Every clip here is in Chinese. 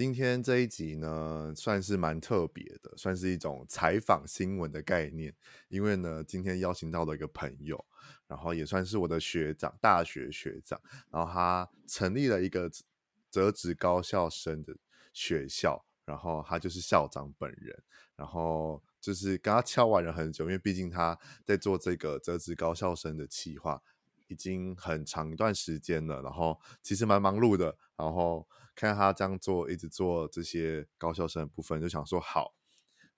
今天这一集呢，算是蛮特别的，算是一种采访新闻的概念。因为呢，今天邀请到了一个朋友，然后也算是我的学长，大学学长。然后他成立了一个折纸高校生的学校，然后他就是校长本人。然后就是跟他敲完了很久，因为毕竟他在做这个折纸高校生的企划已经很长一段时间了，然后其实蛮忙碌的，然后。看他这样做，一直做这些高校生的部分，就想说好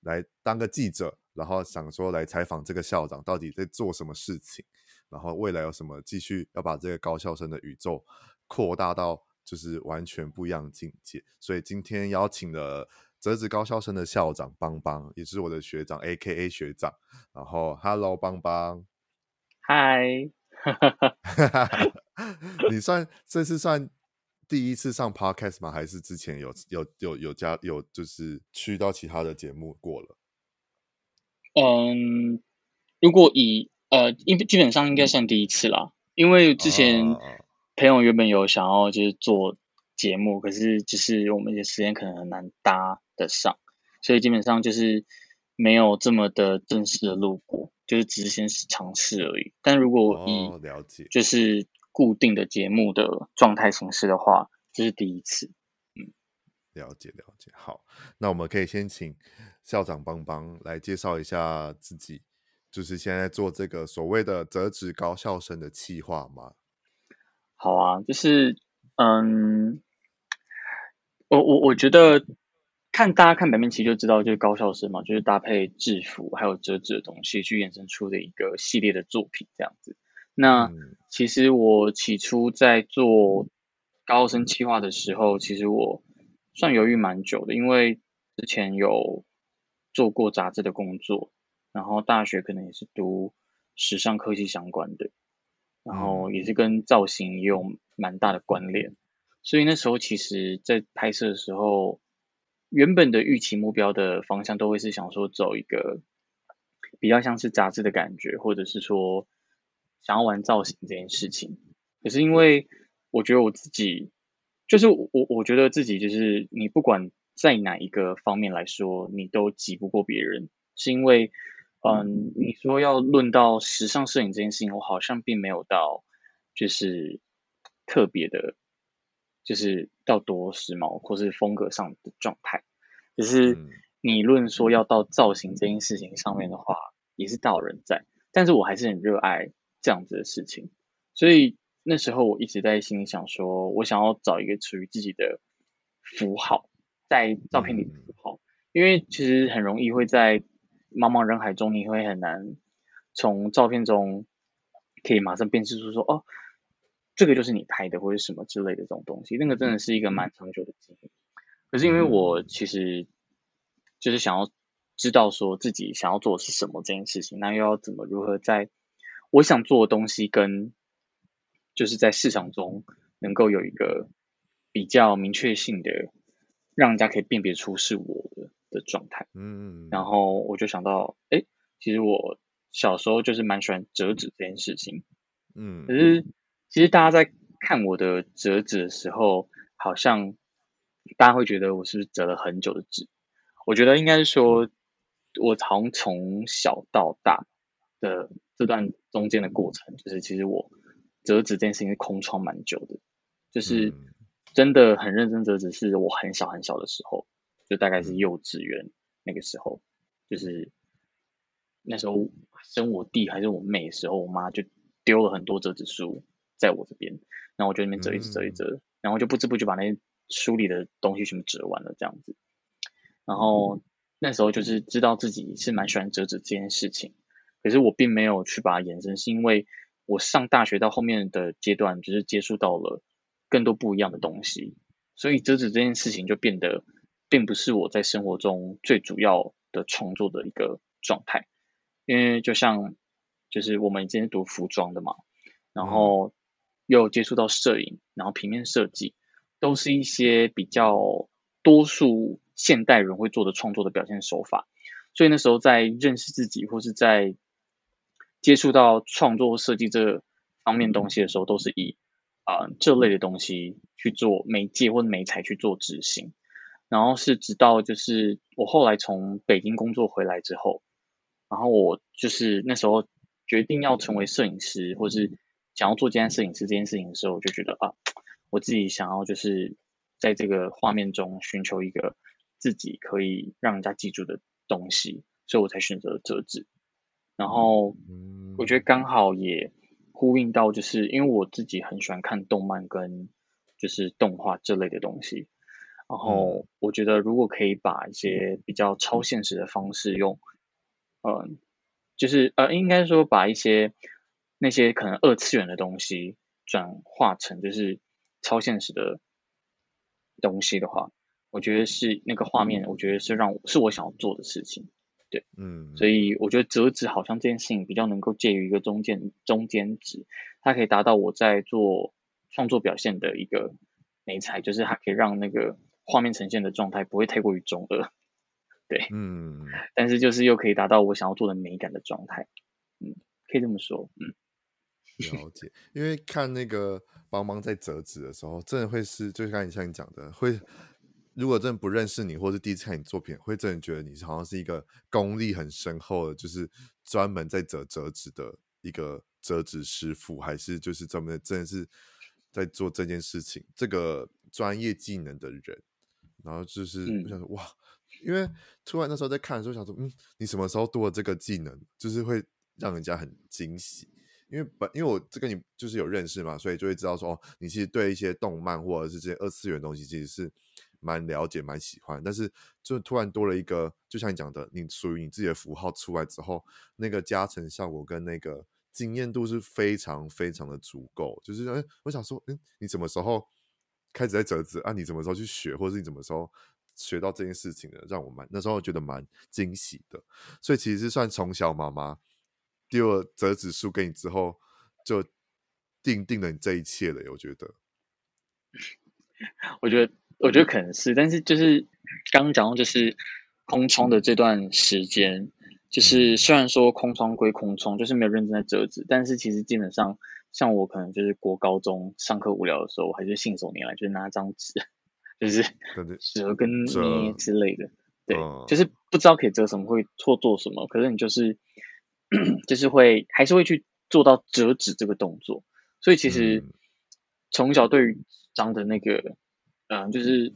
来当个记者，然后想说来采访这个校长到底在做什么事情，然后未来有什么继续要把这个高校生的宇宙扩大到就是完全不一样境界。所以今天邀请了折纸高校生的校长邦邦，也是我的学长，AKA 学长。然后，Hello，邦邦，嗨，你算这次算。第一次上 podcast 吗？还是之前有有有有加有就是去到其他的节目过了？嗯，如果以呃，因基本上应该算第一次啦，因为之前朋友原本有想要就是做节目，可是就是我们的时间可能很难搭得上，所以基本上就是没有这么的正式的录过，就是只是先尝试而已。但如果以了解，就是。固定的节目的状态形式的话，这是第一次。嗯，了解了解。好，那我们可以先请校长帮帮来介绍一下自己，就是现在做这个所谓的折纸高校生的企划吗？好啊，就是嗯，我我我觉得看大家看版面其实就知道，就是高校生嘛，就是搭配制服还有折纸的东西去衍生出的一个系列的作品，这样子。那其实我起初在做高生企划的时候，其实我算犹豫蛮久的，因为之前有做过杂志的工作，然后大学可能也是读时尚科技相关的，然后也是跟造型也有蛮大的关联，所以那时候其实在拍摄的时候，原本的预期目标的方向都会是想说走一个比较像是杂志的感觉，或者是说。想要玩造型这件事情，可是因为我觉得我自己，就是我我觉得自己就是你不管在哪一个方面来说，你都挤不过别人，是因为，嗯，你说要论到时尚摄影这件事情，我好像并没有到就是特别的，就是到多时髦或是风格上的状态，只是你论说要到造型这件事情上面的话，也是大有人在，但是我还是很热爱。这样子的事情，所以那时候我一直在心里想说，我想要找一个属于自己的符号，在照片里的符号，因为其实很容易会在茫茫人海中，你会很难从照片中可以马上辨识出说，哦，这个就是你拍的，或者什么之类的这种东西，那个真的是一个蛮长久的经历。可是因为我其实就是想要知道说自己想要做的是什么这件事情，那又要怎么如何在我想做的东西跟就是在市场中能够有一个比较明确性的，让人家可以辨别出是我的的状态。嗯，然后我就想到，哎，其实我小时候就是蛮喜欢折纸这件事情。嗯，可是其实大家在看我的折纸的时候，好像大家会觉得我是不是折了很久的纸？我觉得应该是说，我从从小到大的。这段中间的过程，就是其实我折纸这件事情是空窗蛮久的，就是真的很认真折纸，是我很小很小的时候，就大概是幼稚园那个时候，就是那时候生我弟还是我妹的时候，我妈就丢了很多折纸书在我这边，然后我就那边折一折折一折，然后就不知不觉把那些书里的东西全部折完了这样子，然后那时候就是知道自己是蛮喜欢折纸这件事情。可是我并没有去把它延伸，是因为我上大学到后面的阶段，就是接触到了更多不一样的东西，所以折纸这件事情就变得并不是我在生活中最主要的创作的一个状态，因为就像就是我们今天读服装的嘛，然后又接触到摄影，然后平面设计，都是一些比较多数现代人会做的创作的表现手法，所以那时候在认识自己或是在接触到创作设计这方面东西的时候，都是以啊、呃、这类的东西去做媒介或媒材去做执行，然后是直到就是我后来从北京工作回来之后，然后我就是那时候决定要成为摄影师，或是想要做这件摄影师这件事情的时候，我就觉得啊，我自己想要就是在这个画面中寻求一个自己可以让人家记住的东西，所以我才选择了折纸。然后我觉得刚好也呼应到，就是因为我自己很喜欢看动漫跟就是动画这类的东西。然后我觉得如果可以把一些比较超现实的方式用，嗯，就是呃，应该说把一些那些可能二次元的东西转化成就是超现实的东西的话，我觉得是那个画面，我觉得是让我是我想要做的事情。对，嗯，所以我觉得折纸好像这件事情比较能够介于一个中间中间值，它可以达到我在做创作表现的一个美材，就是它可以让那个画面呈现的状态不会太过于中二，对，嗯，但是就是又可以达到我想要做的美感的状态，嗯，可以这么说，嗯，了解，因为看那个邦邦在折纸的时候，真的会是，就像你像你讲的会。如果真的不认识你，或是第一次看你作品，会真的觉得你好像是一个功力很深厚的，就是专门在折折纸的一个折纸师傅，还是就是专门真的是在做这件事情这个专业技能的人。然后就是我想说，哇，因为突然那时候在看的时候想说，嗯，你什么时候多了这个技能，就是会让人家很惊喜。因为本因为我这跟你就是有认识嘛，所以就会知道说，哦，你其实对一些动漫或者是这些二次元东西，其实是。蛮了解，蛮喜欢，但是就突然多了一个，就像你讲的，你属于你自己的符号出来之后，那个加成效果跟那个惊艳度是非常非常的足够。就是，哎，我想说，嗯，你什么时候开始在折纸啊？你什么时候去学，或者是你什么时候学到这件事情的？让我蛮那时候觉得蛮惊喜的。所以其实算从小妈妈丢了折纸书给你之后，就定定了你这一切了。我觉得，我觉得。我觉得可能是，但是就是刚刚讲到，就是空窗的这段时间，就是虽然说空窗归空窗，就是没有认真在折纸，但是其实基本上，像我可能就是国高中上课无聊的时候，我还是信手拈来，就是拿张纸，就是折跟捏之类的，对，就是不知道可以折什么，会错做什么，可是你就是 就是会还是会去做到折纸这个动作，所以其实从小对于张的那个。嗯，就是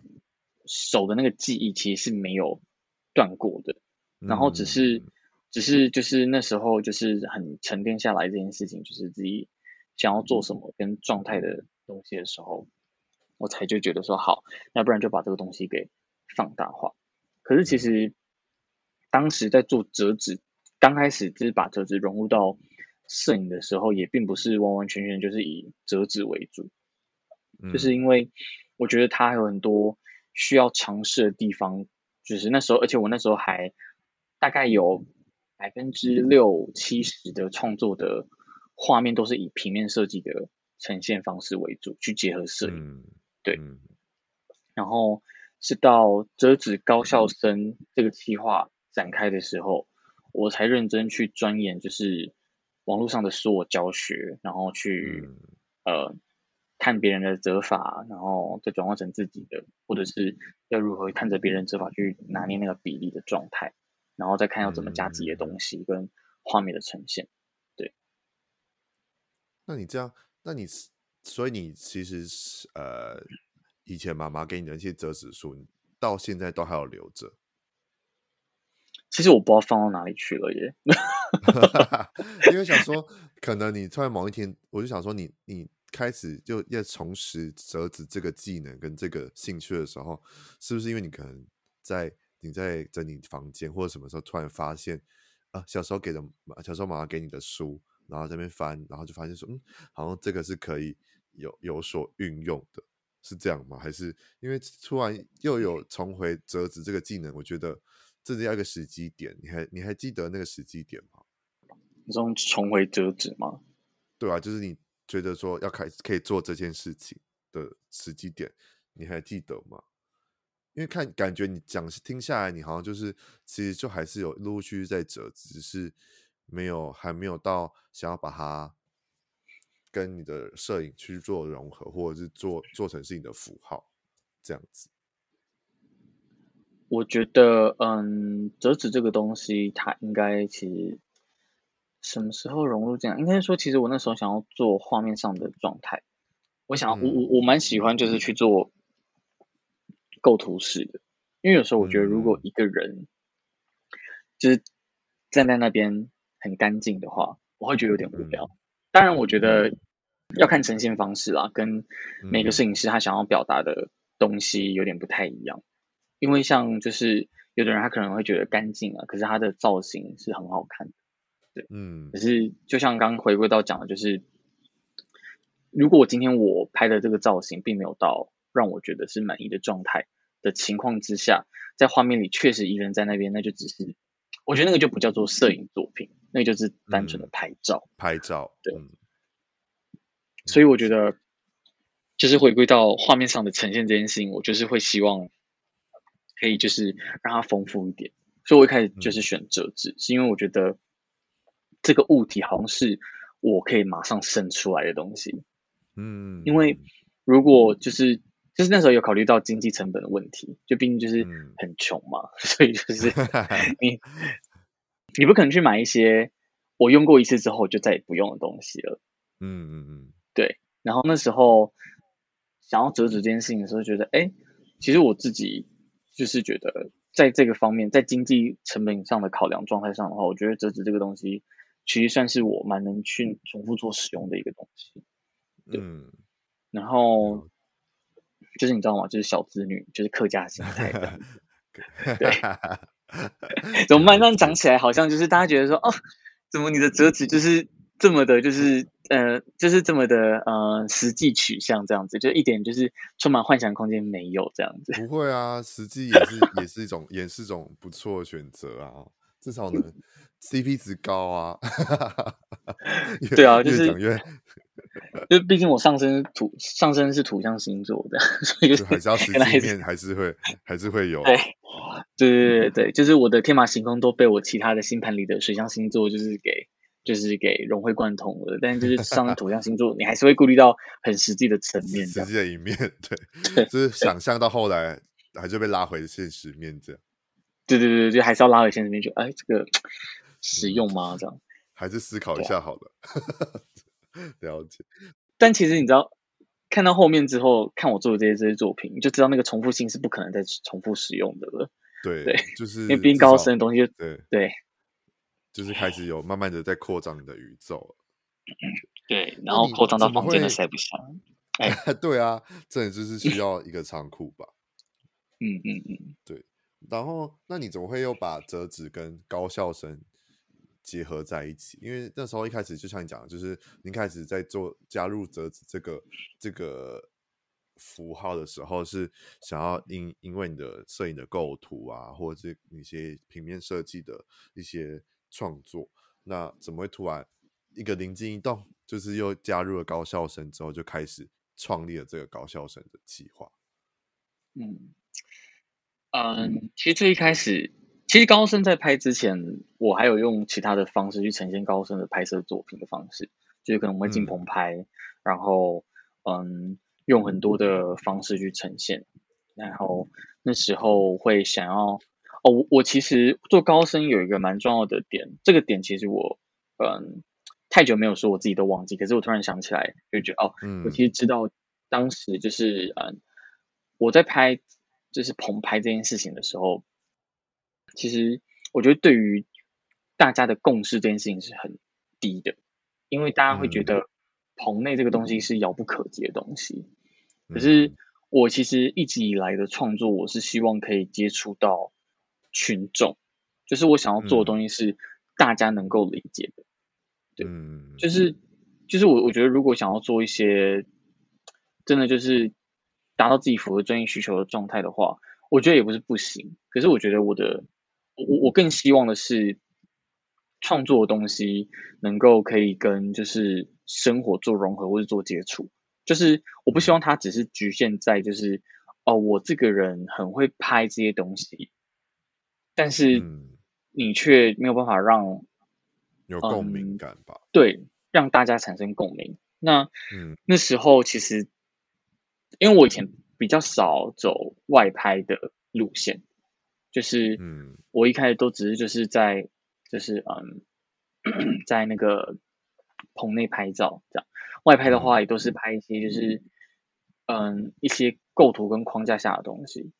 手的那个记忆其实是没有断过的，然后只是，嗯、只是就是那时候就是很沉淀下来这件事情，就是自己想要做什么跟状态的东西的时候，我才就觉得说好，要不然就把这个东西给放大化。可是其实当时在做折纸，刚开始就是把折纸融入到摄影的时候，也并不是完完全全就是以折纸为主，嗯、就是因为。我觉得它还有很多需要尝试的地方，就是那时候，而且我那时候还大概有百分之六七十的创作的画面都是以平面设计的呈现方式为主，去结合摄影。对。然后是到折纸高校生这个计划展开的时候，我才认真去钻研，就是网络上的所有教学，然后去呃。看别人的折法，然后再转换成自己的，或者是要如何看着别人折法去拿捏那个比例的状态，然后再看要怎么加自己的东西跟画面的呈现。对。那你这样，那你所以你其实是呃，以前妈妈给你的那些折纸书，到现在都还有留着。其实我不知道放到哪里去了耶。因为想说，可能你突然某一天，我就想说你，你你。开始就要重拾折纸这个技能跟这个兴趣的时候，是不是因为你可能在你在整理房间或者什么时候突然发现，啊，小时候给的，小时候妈妈给你的书，然后这边翻，然后就发现说，嗯，好像这个是可以有有所运用的，是这样吗？还是因为突然又有重回折纸这个技能？我觉得这是要一个时机点，你还你还记得那个时机点吗？你说重回折纸吗？对啊，就是你觉得说要开始可以做这件事情的时机点，你还记得吗？因为看感觉你讲听下来，你好像就是其实就还是有陆陆续续在折，只是没有还没有到想要把它跟你的摄影去做融合，或者是做做成是你的符号这样子。我觉得，嗯，折纸这个东西，它应该其实。什么时候融入这样？应该说，其实我那时候想要做画面上的状态。我想我我我蛮喜欢，就是去做构图式的。因为有时候我觉得，如果一个人就是站在那边很干净的话，我会觉得有点无聊。嗯、当然，我觉得要看呈现方式啦，跟每个摄影师他想要表达的东西有点不太一样。因为像就是有的人他可能会觉得干净啊，可是他的造型是很好看的。对，嗯，可是就像刚刚回归到讲的，就是如果我今天我拍的这个造型并没有到让我觉得是满意的状态的情况之下，在画面里确实一个人在那边，那就只是我觉得那个就不叫做摄影作品，那个就是单纯的拍照。嗯、拍照，对。嗯、所以我觉得，就是回归到画面上的呈现这件事情，我就是会希望可以就是让它丰富一点。所以我一开始就是选折纸，嗯、是因为我觉得。这个物体好像是我可以马上生出来的东西，嗯，因为如果就是就是那时候有考虑到经济成本的问题，就毕竟就是很穷嘛，嗯、所以就是 你你不可能去买一些我用过一次之后就再也不用的东西了，嗯嗯嗯，对。然后那时候想要折纸这件事情的时候，觉得哎，其实我自己就是觉得在这个方面，在经济成本上的考量状态上的话，我觉得折纸这个东西。其实算是我蛮能去重复做使用的一个东西，对。嗯、然后就是你知道吗？就是小资女，就是客家心态的，对。怎么慢慢长起来，好像就是大家觉得说，哦，怎么你的折纸就是这么的，就是呃，就是这么的呃，实际取向这样子，就一点就是充满幻想空间没有这样子。不会啊，实际也是也是一种也是一种不错的选择啊，至少能。CP 值高啊，对啊，就是越越就毕竟我上升土上升是土象星座的，所以就还是要 实际面还是会 还是会有对对对对对，就是我的天马行空都被我其他的星盘里的水象星座就是给就是给融会贯通了，但是就是上升土象星座，你还是会顾虑到很实际的层面，实际的一面，对，就是想象到后来还是被拉回现实面这样，对对对，就还是要拉回现实面，就哎这个。实用吗？这样还是思考一下好了。啊、了解。但其实你知道，看到后面之后，看我做的这些这些作品，你就知道那个重复性是不可能再重复使用的了。对对，就是因为毕竟高深的东西就，对对，就是开始有慢慢的在扩张你的宇宙。对，然后扩张到房间都塞不下。哎，对啊，这也就是需要一个仓库吧。嗯嗯嗯，对。然后，那你怎么会又把折纸跟高校生结合在一起？因为那时候一开始就像你讲的，就是你开始在做加入折纸这个这个符号的时候，是想要因因为你的摄影的构图啊，或者是一些平面设计的一些创作，那怎么会突然一个灵机一动，就是又加入了高校生之后，就开始创立了这个高校生的计划？嗯。嗯，其实最一开始，其实高升在拍之前，我还有用其他的方式去呈现高升的拍摄作品的方式，就是可能我们会进棚拍，嗯、然后嗯，用很多的方式去呈现，然后那时候会想要哦，我我其实做高升有一个蛮重要的点，这个点其实我嗯太久没有说，我自己都忘记，可是我突然想起来，就觉得哦，嗯、我其实知道当时就是嗯我在拍。就是棚拍这件事情的时候，其实我觉得对于大家的共识这件事情是很低的，因为大家会觉得棚内这个东西是遥不可及的东西。可是我其实一直以来的创作，我是希望可以接触到群众，就是我想要做的东西是大家能够理解的。对，嗯，就是就是我我觉得如果想要做一些真的就是达到自己符合专业需求的状态的话，我觉得也不是不行。可是我觉得我的我我更希望的是创作的东西能够可以跟就是生活做融合或者做接触。就是我不希望它只是局限在就是哦，我这个人很会拍这些东西，但是你却没有办法让、嗯、有共鸣感吧？对，让大家产生共鸣。那嗯，那时候其实因为我以前比较少走外拍的路线，就是嗯，我一开始都只是就是在就是嗯，在那个棚内拍照这样。外拍的话，也都是拍一些就是，嗯，一些构图跟框架下的东西。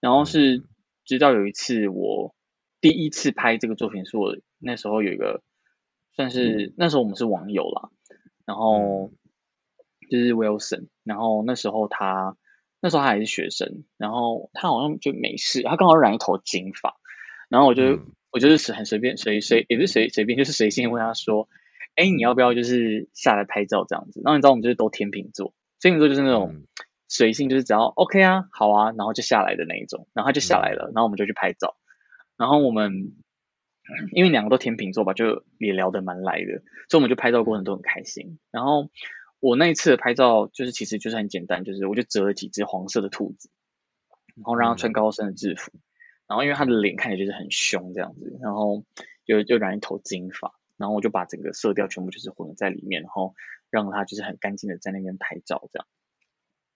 然后是直到有一次，我第一次拍这个作品，是我那时候有一个算是那时候我们是网友啦，然后就是 Wilson，然后那时候他那时候他还是学生，然后他好像就没事，他刚好染一头金发，然后我就我就是很随便随随也不是随随便，就是随性问他说。哎，你要不要就是下来拍照这样子？然后你知道我们就是都天秤座，天秤座就是那种随性，就是只要 OK 啊，好啊，然后就下来的那一种。然后他就下来了，然后我们就去拍照。然后我们 因为两个都天秤座吧，就也聊得蛮来的，所以我们就拍照过程都很开心。然后我那一次的拍照就是其实就是很简单，就是我就折了几只黄色的兔子，然后让他穿高深的制服。然后因为他的脸看起来就是很凶这样子，然后就就染一头金发。然后我就把整个色调全部就是混在里面，然后让他就是很干净的在那边拍照这样。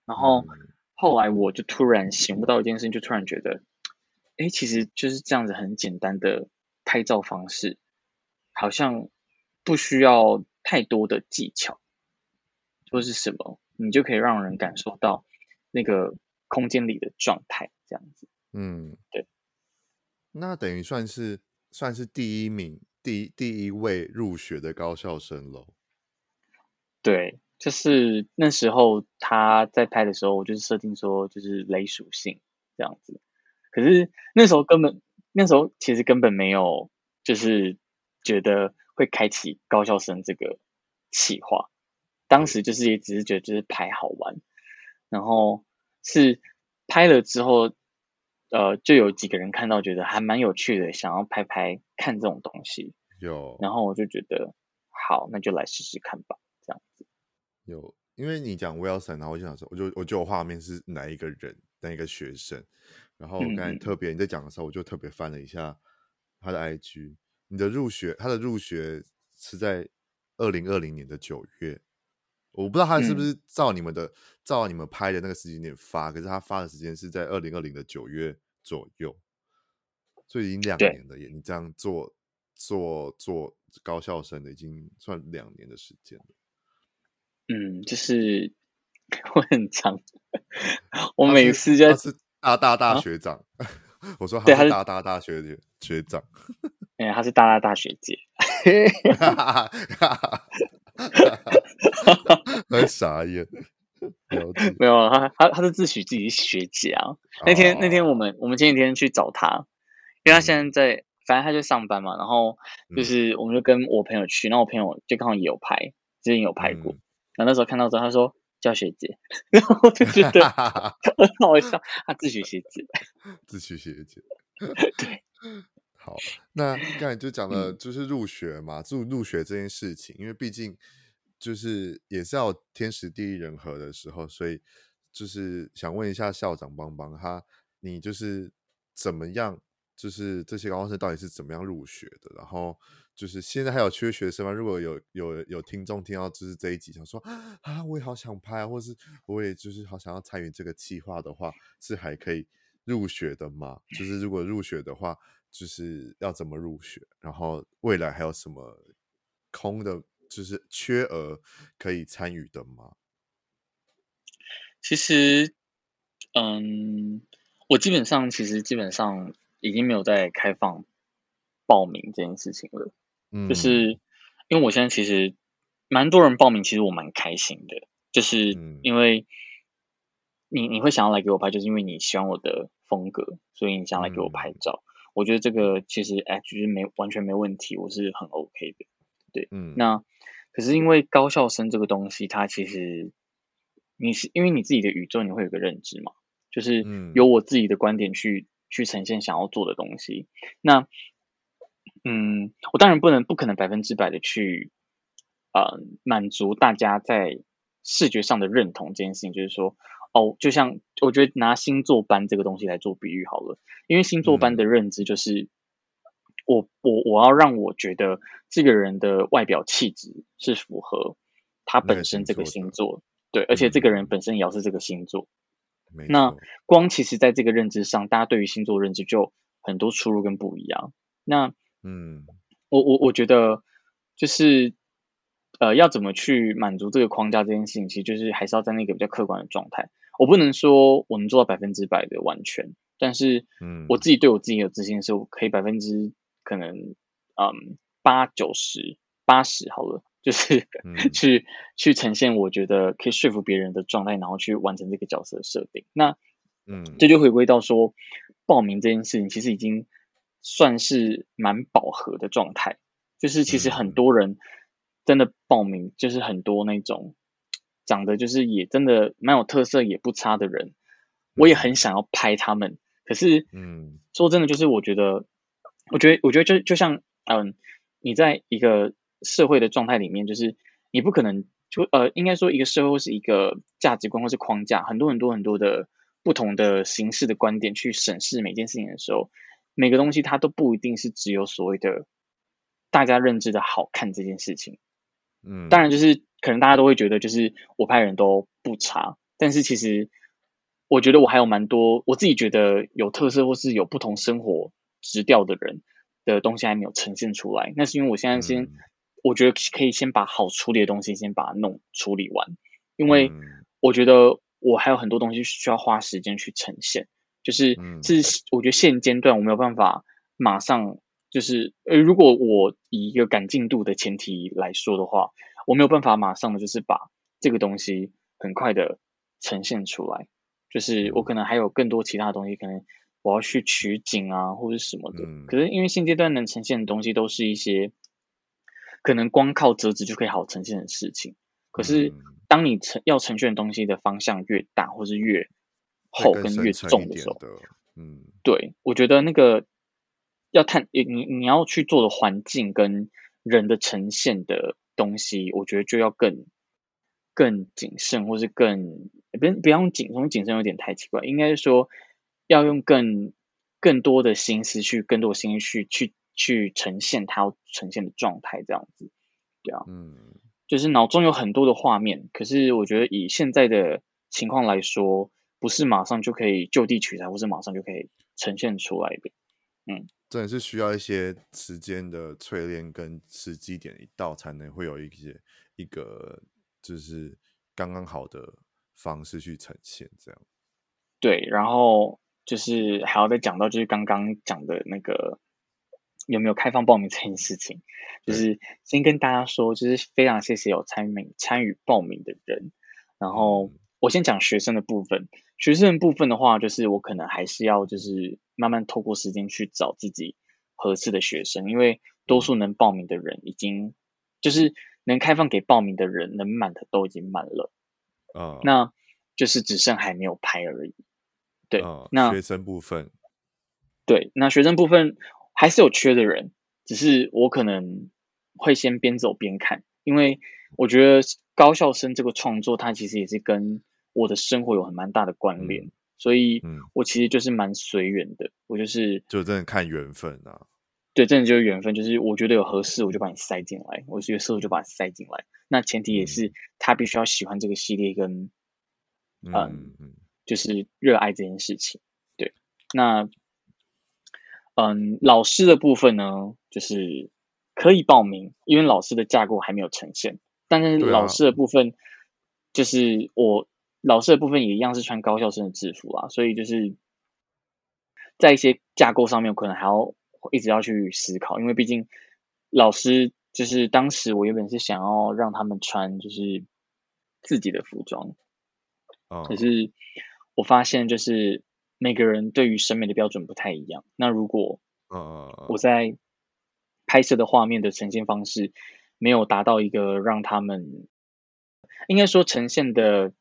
然后后来我就突然醒悟到一件事情，就突然觉得，哎，其实就是这样子很简单的拍照方式，好像不需要太多的技巧，或是什么，你就可以让人感受到那个空间里的状态这样子。嗯，对。那等于算是算是第一名。第第一位入学的高校生喽，对，就是那时候他在拍的时候，我就是设定说就是雷属性这样子，可是那时候根本那时候其实根本没有就是觉得会开启高校生这个企划，当时就是也只是觉得就是拍好玩，然后是拍了之后。呃，就有几个人看到，觉得还蛮有趣的，想要拍拍看这种东西。有，然后我就觉得好，那就来试试看吧。有，因为你讲 Wilson，然后我就想说，我就我就有画面是哪一个人，哪一个学生。然后我刚才特别你在讲的时候，我就特别翻了一下他的 IG。你的入学，他的入学是在二零二零年的九月。我不知道他是不是照你们的、嗯、照你们拍的那个时间点发，可是他发的时间是在二零二零的九月。左右，所以已经两年了耶！你这样做做做高校生的，已经算两年的时间了。嗯，就是我很长，我每次就 他是大大大学长，啊、我说他是大大大学的学长，哎，他是大大大学姐，很傻眼。没有他，他他是自诩自己是学姐啊。那天、oh. 那天我们我们前几天去找他，因为他现在在，反正他就上班嘛。然后就是我们就跟我朋友去，然后我朋友就刚好也有拍，之前有拍过。然后那时候看到之后，他说叫学姐，然后我就觉得很好笑。他自诩学姐，自诩学姐。对，好，那刚才就讲了，就是入学嘛，入入学这件事情，因为毕竟。就是也是要天时地利人和的时候，所以就是想问一下校长帮帮他，你就是怎么样？就是这些高中生到底是怎么样入学的？然后就是现在还有缺学生吗？如果有有有听众听到就是这一集，想说啊，我也好想拍啊，或是我也就是好想要参与这个计划的话，是还可以入学的吗？就是如果入学的话，就是要怎么入学？然后未来还有什么空的？就是缺额可以参与的吗？其实，嗯，我基本上其实基本上已经没有在开放报名这件事情了。嗯，就是因为我现在其实蛮多人报名，其实我蛮开心的。就是因为你你会想要来给我拍，就是因为你喜欢我的风格，所以你想要来给我拍照。嗯，我觉得这个其实哎，就是没完全没问题，我是很 OK 的。对，嗯，那可是因为高校生这个东西，它其实你是因为你自己的宇宙，你会有个认知嘛，就是有我自己的观点去、嗯、去呈现想要做的东西。那嗯，我当然不能不可能百分之百的去呃满足大家在视觉上的认同这件事情，就是说。哦，就像我觉得拿星座班这个东西来做比喻好了，因为星座班的认知就是我，我我我要让我觉得这个人的外表气质是符合他本身这个星座，对，而且这个人本身也要是这个星座。嗯、那光其实在这个认知上，大家对于星座认知就很多出入跟不一样。那嗯，我我我觉得就是。呃，要怎么去满足这个框架这件事情，其实就是还是要在那个比较客观的状态。我不能说我能做到百分之百的完全，但是，嗯，我自己对我自己有自信，的时候可以百分之可能，嗯，八九十八十好了，就是、嗯、去去呈现我觉得可以说服别人的状态，然后去完成这个角色的设定。那，嗯，这就回归到说，报名这件事情其实已经算是蛮饱和的状态，就是其实很多人。嗯真的报名就是很多那种长得就是也真的蛮有特色也不差的人，我也很想要拍他们。可是，嗯，说真的，就是我觉得，我觉得，我觉得就就像，嗯，你在一个社会的状态里面，就是你不可能就呃，应该说一个社会是一个价值观或是框架，很多很多很多的不同的形式的观点去审视每件事情的时候，每个东西它都不一定是只有所谓的大家认知的好看这件事情。嗯，当然，就是可能大家都会觉得，就是我拍人都不差，但是其实我觉得我还有蛮多我自己觉得有特色或是有不同生活直调的人的东西还没有呈现出来。那是因为我现在先，我觉得可以先把好处理的东西先把它弄处理完，因为我觉得我还有很多东西需要花时间去呈现，就是是我觉得现阶段我没有办法马上。就是，呃，如果我以一个赶进度的前提来说的话，我没有办法马上的就是把这个东西很快的呈现出来。就是我可能还有更多其他的东西，可能我要去取景啊，或者什么的。可是因为现阶段能呈现的东西都是一些可能光靠折纸就可以好呈现的事情。可是当你呈要呈现的东西的方向越大，或是越厚跟越重的时候，嗯，对，我觉得那个。要探你你要去做的环境跟人的呈现的东西，我觉得就要更更谨慎，或是更不不要用谨，用谨慎有点太奇怪，应该是说要用更更多的心思去，更多的心思去去去呈现它要呈现的状态，这样子，对啊，嗯，就是脑中有很多的画面，可是我觉得以现在的情况来说，不是马上就可以就地取材，或是马上就可以呈现出来的，嗯。真的是需要一些时间的淬炼，跟时机点一到，才能会有一些一个就是刚刚好的方式去呈现这样。对，然后就是还要再讲到，就是刚刚讲的那个有没有开放报名这件事情，就是先跟大家说，就是非常谢谢有参与参与报名的人，然后。嗯我先讲学生的部分，学生的部分的话，就是我可能还是要就是慢慢透过时间去找自己合适的学生，因为多数能报名的人已经就是能开放给报名的人能满的都已经满了，啊，那就是只剩还没有拍而已。对，那学生部分，对，那学生部分还是有缺的人，只是我可能会先边走边看，因为我觉得高校生这个创作，它其实也是跟我的生活有很蛮大的关联，嗯、所以，我其实就是蛮随缘的，我就是就真的看缘分啊。对，真的就是缘分，就是我觉得有合适，我就把你塞进来；我觉得适合，就把你塞进来。那前提也是他必须要喜欢这个系列跟，跟嗯，嗯，就是热爱这件事情。对，那嗯，老师的部分呢，就是可以报名，因为老师的架构还没有呈现，但是老师的部分就是我。老师的部分也一样是穿高校生的制服啊，所以就是在一些架构上面，我可能还要一直要去思考，因为毕竟老师就是当时我原本是想要让他们穿就是自己的服装，哦可是我发现就是每个人对于审美的标准不太一样，那如果我在拍摄的画面的呈现方式没有达到一个让他们应该说呈现的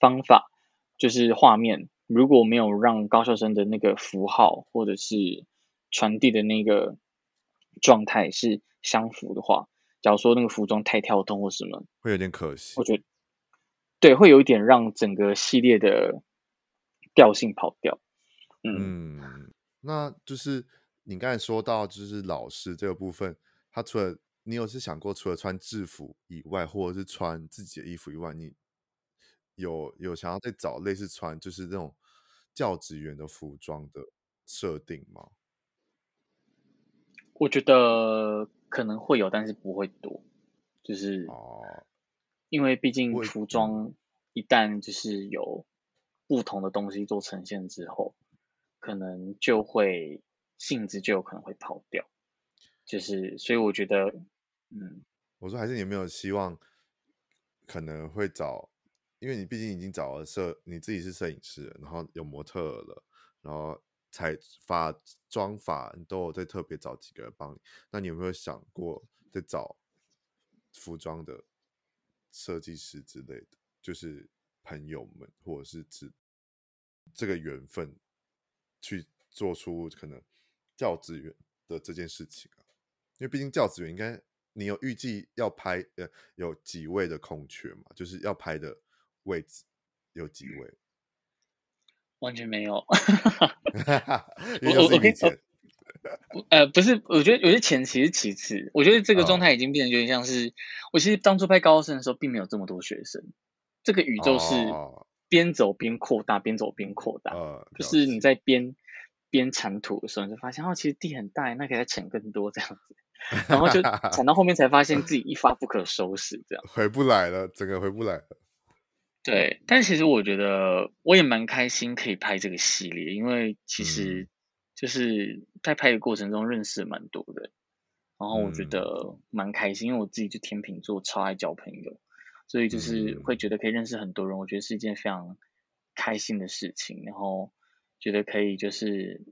方法，就是画面如果没有让高校生的那个符号或者是传递的那个状态是相符的话，假如说那个服装太跳动或什么，会有点可惜。我觉得对，会有一点让整个系列的调性跑掉。嗯，嗯，那就是你刚才说到，就是老师这个部分，他除了你有是想过，除了穿制服以外，或者是穿自己的衣服以外，你有有想要再找类似穿就是这种教职员的服装的设定吗？我觉得可能会有，但是不会多，就是哦，因为毕竟服装一旦就是有不同的东西做呈现之后。可能就会性质就有可能会跑掉，就是所以我觉得，嗯，我说还是你有没有希望可能会找，因为你毕竟已经找了摄，你自己是摄影师，然后有模特了，然后彩发妆发你都有在特别找几个人帮你，那你有没有想过在找服装的设计师之类的，就是朋友们或者是指这个缘分？去做出可能教职员的这件事情啊，因为毕竟教职员应该你有预计要拍呃有几位的空缺嘛，就是要拍的位置有几位？完全没有。我我我可以呃不是，我觉得有些钱其实其次，我觉得这个状态已经变得有点像是、哦、我其实当初拍高中生的时候并没有这么多学生，这个宇宙是。哦边走边扩大，边走边扩大。呃，就是你在边边铲土的时候，你就发现哦，其实地很大，那可以再铲更多这样子。然后就铲到后面才发现自己一发不可收拾，这样回不来了，整个回不来了。对，但其实我觉得我也蛮开心可以拍这个系列，因为其实就是在拍的过程中认识蛮多的，然后我觉得蛮开心，因为我自己就天秤座，超爱交朋友。所以就是会觉得可以认识很多人，我觉得是一件非常开心的事情。然后觉得可以就是，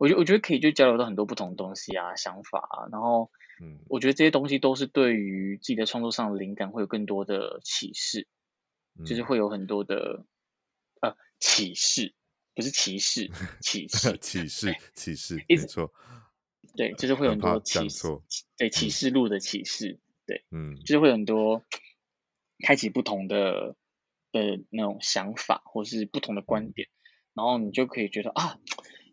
我觉得我觉得可以就交流到很多不同的东西啊、想法啊。然后，嗯，我觉得这些东西都是对于自己的创作上的灵感会有更多的启示，就是会有很多的呃启示，不是歧视，启 示，启示，启示，没错，对，就是会有很多启示，对，启示录的启示。对，嗯，就是会有很多开启不同的的那种想法，或是不同的观点，然后你就可以觉得啊，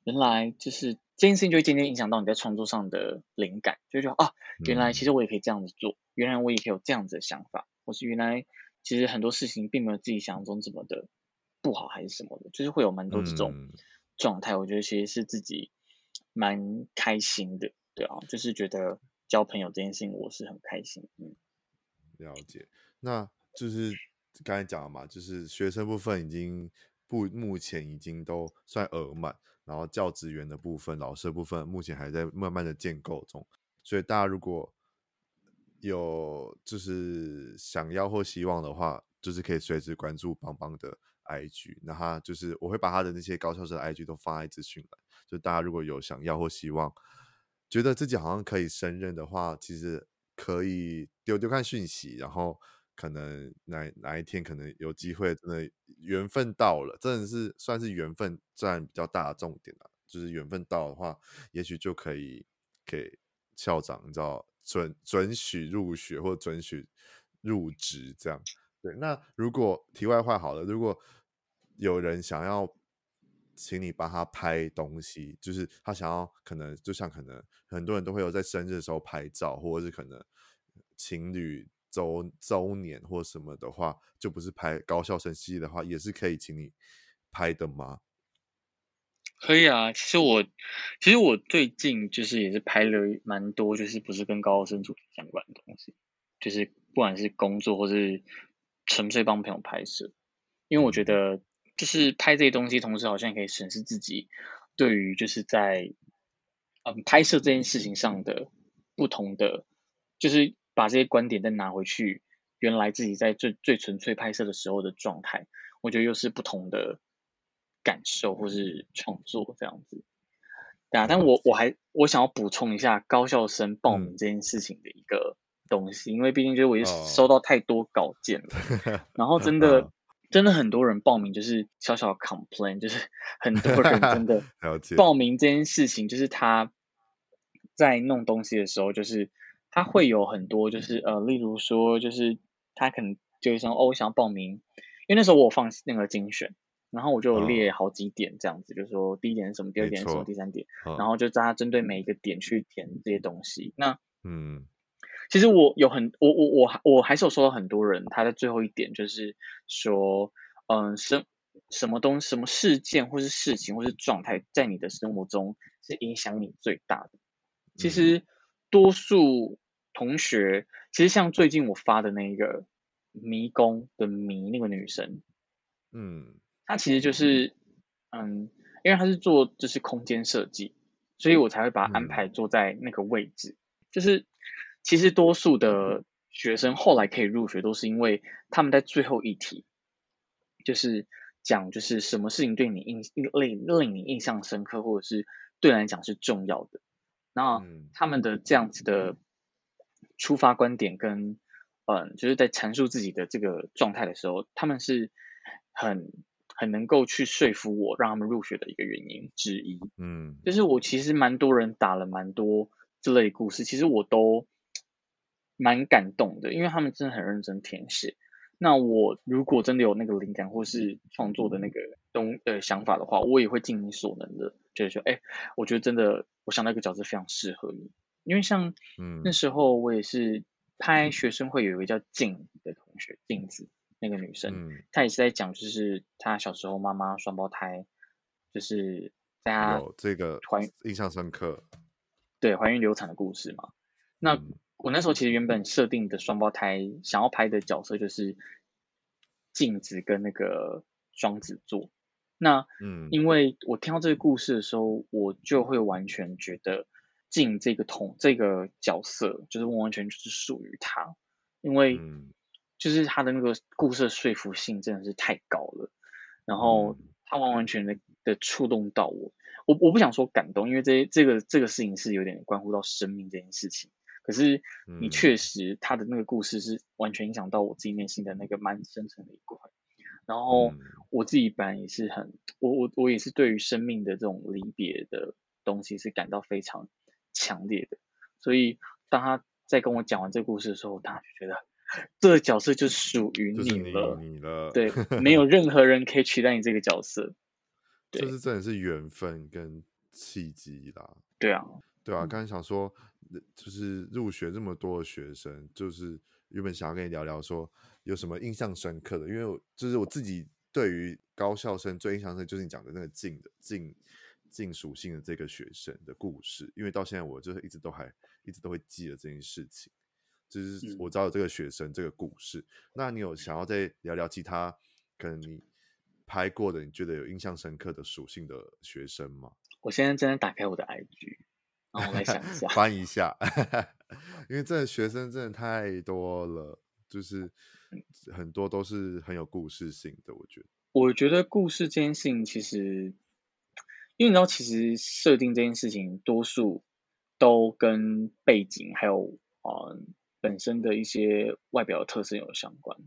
原来就是这件事情就会渐渐影响到你在创作上的灵感，就觉得啊，原来其实我也可以这样子做，原来我也可以有这样子的想法，或是原来其实很多事情并没有自己想象中这么的不好，还是什么的，就是会有蛮多这种状态，我觉得其实是自己蛮开心的，对啊，就是觉得。交朋友这件事情，我是很开心。嗯，了解。那就是刚才讲了嘛，就是学生部分已经不目前已经都算额满，然后教职员的部分、老师的部分目前还在慢慢的建构中。所以大家如果有就是想要或希望的话，就是可以随时关注邦邦的 IG。那他就是我会把他的那些高校生的 IG 都发在资讯栏，就大家如果有想要或希望。觉得自己好像可以胜任的话，其实可以丢丢看讯息，然后可能哪哪一天可能有机会，真的缘分到了，真的是算是缘分占比较大的重点了。就是缘分到的话，也许就可以给校长你知道准准许入学或准许入职这样。对，那如果题外话好了，如果有人想要。请你帮他拍东西，就是他想要，可能就像可能很多人都会有在生日的时候拍照，或者是可能情侣周周年或什么的话，就不是拍高校生系列的话，也是可以请你拍的吗？可以啊，其实我其实我最近就是也是拍了蛮多，就是不是跟高校生主题相关的东西，就是不管是工作或是纯粹帮朋友拍摄，因为我觉得。就是拍这些东西，同时好像也可以审视自己对于就是在嗯拍摄这件事情上的不同的，就是把这些观点再拿回去，原来自己在最最纯粹拍摄的时候的状态，我觉得又是不同的感受或是创作这样子。对啊，但我我还我想要补充一下高校生报名这件事情的一个东西，嗯、因为毕竟就是我收到太多稿件了，哦、然后真的真的很多人报名，就是小小 complain，就是很多人 真的报名这件事情，就是他在弄东西的时候，就是他会有很多就是呃，例如说就是他可能就会说哦，我想要报名，因为那时候我放那个精选。然后我就列好几点这样子，哦、就是说第一点是什么，第二点是什么，第三点，哦、然后就大家针对每一个点去填这些东西。那嗯，其实我有很我我我我还是有收到很多人，他的最后一点就是说，嗯，什什么东什么事件或是事情或是状态，在你的生活中是影响你最大的。其实多数同学，其实像最近我发的那个迷宫的迷那个女生，嗯。他其实就是，嗯，因为他是做就是空间设计，所以我才会把他安排坐在那个位置。嗯、就是其实多数的学生后来可以入学，都是因为他们在最后一题，就是讲就是什么事情对你印令令你印象深刻，或者是对你来讲是重要的。那他们的这样子的出发观点跟嗯，就是在阐述自己的这个状态的时候，他们是很。很能够去说服我，让他们入学的一个原因之一。嗯，就是我其实蛮多人打了蛮多这类故事，其实我都蛮感动的，因为他们真的很认真填写。那我如果真的有那个灵感或是创作的那个东呃想法的话，我也会尽你所能的，就是说，哎，我觉得真的，我想到一个角色非常适合你，因为像嗯那时候我也是拍学生会有一个叫静的同学，静子。那个女生，嗯、她也是在讲，就是她小时候妈妈双胞胎，就是在她有这个怀印象深刻，对怀孕流产的故事嘛。那、嗯、我那时候其实原本设定的双胞胎想要拍的角色就是镜子跟那个双子座。那嗯，因为我听到这个故事的时候，我就会完全觉得镜这个同这个角色就是完完全就是属于他，因为。嗯就是他的那个故事的说服性真的是太高了，然后他完完全全的触动到我。我我不想说感动，因为这这个这个事情是有点关乎到生命这件事情。可是你确实他的那个故事是完全影响到我自己内心的那个蛮深层的一块。然后我自己本来也是很，我我我也是对于生命的这种离别的东西是感到非常强烈的。所以当他在跟我讲完这个故事的时候，他就觉得。这个角色就属于你了，你，你了，对，没有任何人可以取代你这个角色。就是真的是缘分跟契机啦。对啊，对啊，刚才想说，就是入学这么多的学生，就是原本想要跟你聊聊，说有什么印象深刻的，因为就是我自己对于高校生最印象深刻就是你讲的那个静的静静属性的这个学生的故事，因为到现在我就是一直都还一直都会记得这件事情。就是我知道有这个学生这个故事，嗯、那你有想要再聊聊其他可能你拍过的，你觉得有印象深刻的属性的学生吗？我现在正在打开我的 IG，然后我来想一下，翻一下，因为这个学生真的太多了，就是很多都是很有故事性的。我觉得，我觉得故事这件事情其实，因为你知道，其实设定这件事情多数都跟背景还有嗯。本身的一些外表的特征有相关，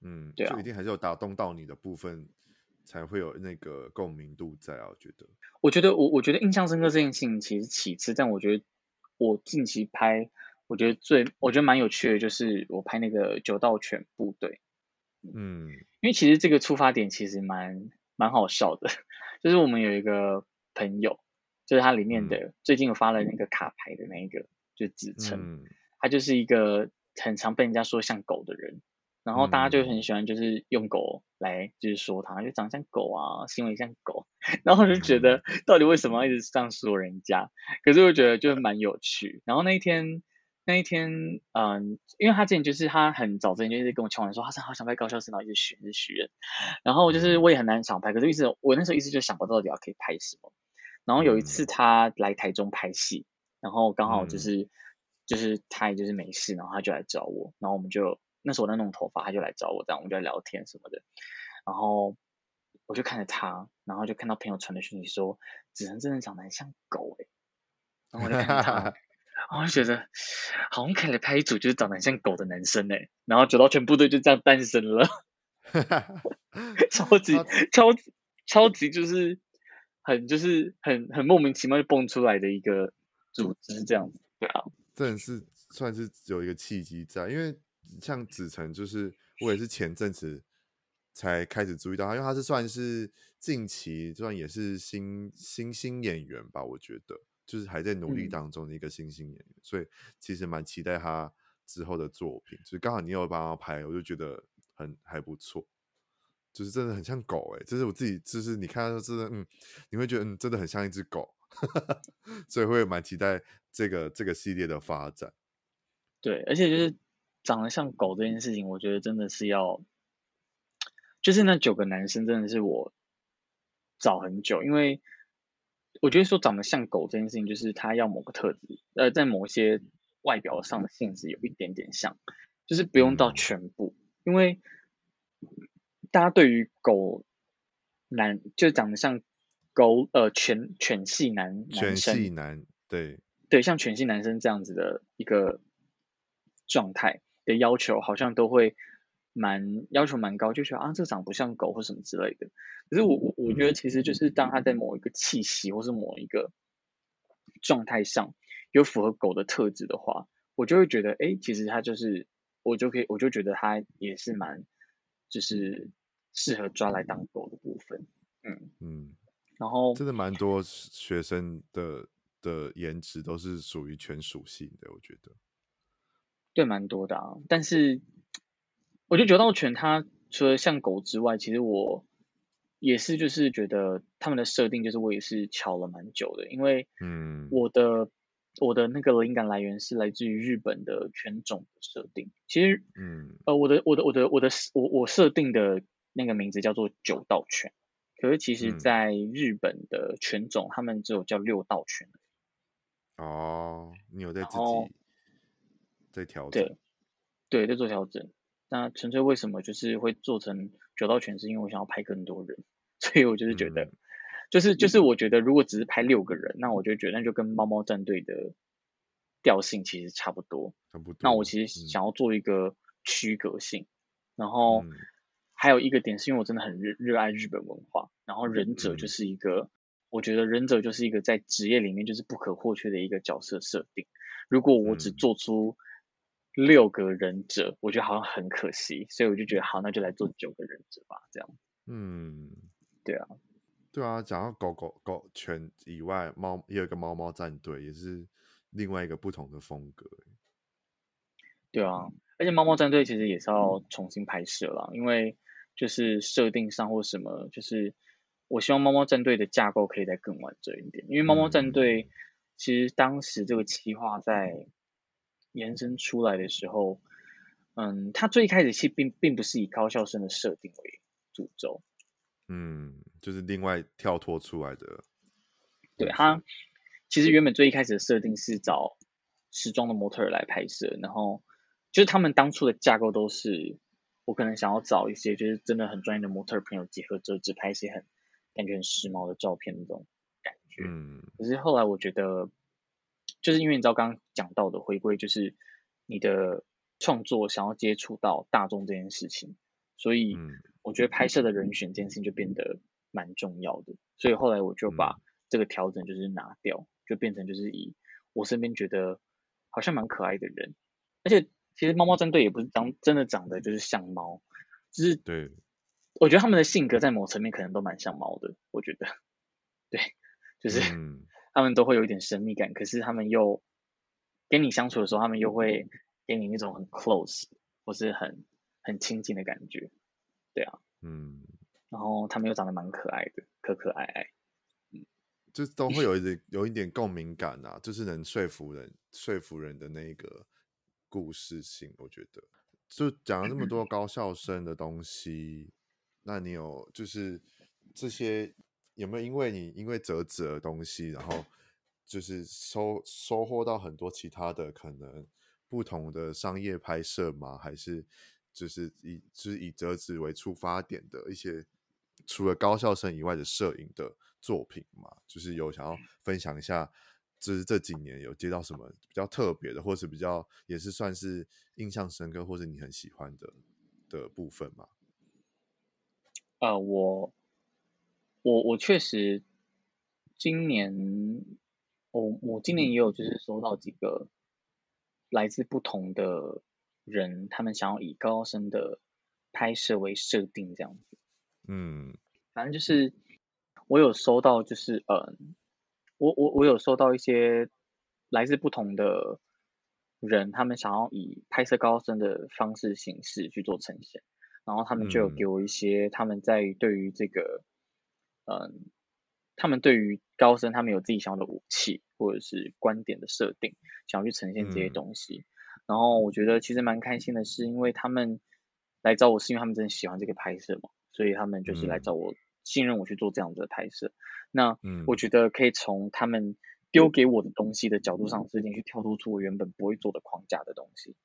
嗯，对啊，就一定还是有打动到你的部分，才会有那个共鸣度在啊。我觉得，我觉得我我觉得印象深刻这件事情其实其次，但我觉得我近期拍，我觉得最我觉得蛮有趣的，就是我拍那个九道犬部队，嗯，因为其实这个出发点其实蛮蛮好笑的，就是我们有一个朋友，就是他里面的、嗯、最近有发了那个卡牌的那一个，就职称。嗯他就是一个很常被人家说像狗的人，然后大家就很喜欢，就是用狗来就是说他，就长像狗啊，行为像狗，然后就觉得到底为什么要一直这样说人家？可是我觉得就蛮有趣。然后那一天，那一天，嗯，因为他之前就是他很早之前就一直跟我敲门说，他是好想拍高校生，然后一直许愿，一直许愿。然后就是我也很难想拍，可是一直我那时候一直就想不到底要可以拍什么。然后有一次他来台中拍戏，然后刚好就是。就是他也就是没事，然后他就来找我，然后我们就那时候我在弄头发，他就来找我，这样我们就在聊天什么的，然后我就看着他，然后就看到朋友传的讯息说，子恒真的长得很像狗哎，然后我就看他，然后我就觉得好像可以来拍一组就是长得很像狗的男生哎，然后九道全部队就这样诞生了，超级超级超级就是很就是很很莫名其妙就蹦出来的一个组织这样子，对啊，真的是算是有一个契机在，因为像子辰就是我也是前阵子。才开始注意到他，因为他是算是近期算也是新新兴演员吧，我觉得就是还在努力当中的一个新兴演员，嗯、所以其实蛮期待他之后的作品。就是刚好你有帮他拍，我就觉得很还不错，就是真的很像狗哎、欸，就是我自己就是你看到真的嗯，你会觉得嗯真的很像一只狗，所以会蛮期待这个这个系列的发展。对，而且就是长得像狗这件事情，我觉得真的是要。就是那九个男生真的是我找很久，因为我觉得说长得像狗这件事情，就是他要某个特质，呃，在某些外表上的性质有一点点像，就是不用到全部，因为大家对于狗男就长得像狗，呃，犬犬系男男生，犬系男，对对，像犬系男生这样子的一个状态的要求，好像都会。蛮要求蛮高，就觉得啊，这长不像狗或什么之类的。可是我我我觉得，其实就是当他在某一个气息或是某一个状态上有符合狗的特质的话，我就会觉得，哎，其实他就是我就可以，我就觉得他也是蛮就是适合抓来当狗的部分。嗯嗯，然后真的蛮多学生的的颜值都是属于犬属性的，我觉得。对，蛮多的啊，但是。我觉得九道犬它除了像狗之外，其实我也是就是觉得他们的设定就是我也是瞧了蛮久的，因为嗯，我的、嗯、我的那个灵感来源是来自于日本的犬种的设定。其实嗯。呃我的我的我的我的我我设定的那个名字叫做九道犬，可是其实在日本的犬种，他们只有叫六道犬。哦，你有在自己在调整？对对，在做调整。那纯粹为什么就是会做成九道犬，是因为我想要拍更多人，所以我就是觉得，嗯、就是就是我觉得如果只是拍六个人，那我就觉得那就跟猫猫战队的调性其实差不多。差不多。那我其实想要做一个区隔性，嗯、然后还有一个点是因为我真的很热热爱日本文化，然后忍者就是一个，嗯、我觉得忍者就是一个在职业里面就是不可或缺的一个角色设定。如果我只做出、嗯六个忍者，我觉得好像很可惜，所以我就觉得好，那就来做九个忍者吧，这样。嗯，对啊，对啊。讲到狗狗狗犬以外，猫也有一个猫猫战队，也是另外一个不同的风格。对啊，而且猫猫战队其实也是要重新拍摄了，因为就是设定上或什么，就是我希望猫猫战队的架构可以再更完整一点，因为猫猫战队其实当时这个企划在。延伸出来的时候，嗯，他最开始其实并并不是以高校生的设定为主轴，嗯，就是另外跳脱出来的。对，他其实原本最一开始的设定是找时装的模特儿来拍摄，然后就是他们当初的架构都是我可能想要找一些就是真的很专业的模特朋友结合着，只拍一些很感觉很时髦的照片那种感觉。嗯，可是后来我觉得。就是因为你知道刚刚讲到的回归，就是你的创作想要接触到大众这件事情，所以我觉得拍摄的人选这件事情就变得蛮重要的。所以后来我就把这个调整就是拿掉，就变成就是以我身边觉得好像蛮可爱的人，而且其实猫猫战队也不是长真的长得就是像猫，就是对，我觉得他们的性格在某层面可能都蛮像猫的，我觉得，对，就是。嗯。他们都会有一点神秘感，可是他们又跟你相处的时候，他们又会给你那种很 close 或是很很亲近的感觉，对啊，嗯，然后他们又长得蛮可爱的，可可爱爱，嗯，就都。会有一点有一点共鸣感啊，就是能说服人说服人的那一个故事性，我觉得，就讲了这么多高校生的东西，那你有就是这些。有没有因为你因为折纸的东西，然后就是收收获到很多其他的可能不同的商业拍摄吗？还是就是以就是以折纸为出发点的一些除了高校生以外的摄影的作品嘛，就是有想要分享一下，就是这几年有接到什么比较特别的，或是比较也是算是印象深刻，或是你很喜欢的的部分吗？呃，我我我确实今年，我我今年也有就是收到几个来自不同的人，他们想要以高校生的拍摄为设定这样子。嗯，反正就是我有收到，就是呃，我我我有收到一些来自不同的人，他们想要以拍摄高深的方式形式去做呈现。然后他们就有给我一些他们在对于这个，嗯、呃，他们对于高深他们有自己想要的武器或者是观点的设定，想要去呈现这些东西。嗯、然后我觉得其实蛮开心的是，因为他们来找我是因为他们真的喜欢这个拍摄嘛，所以他们就是来找我，信任我去做这样子的拍摄。嗯、那我觉得可以从他们丢给我的东西的角度上设定，去跳脱出我原本不会做的框架的东西。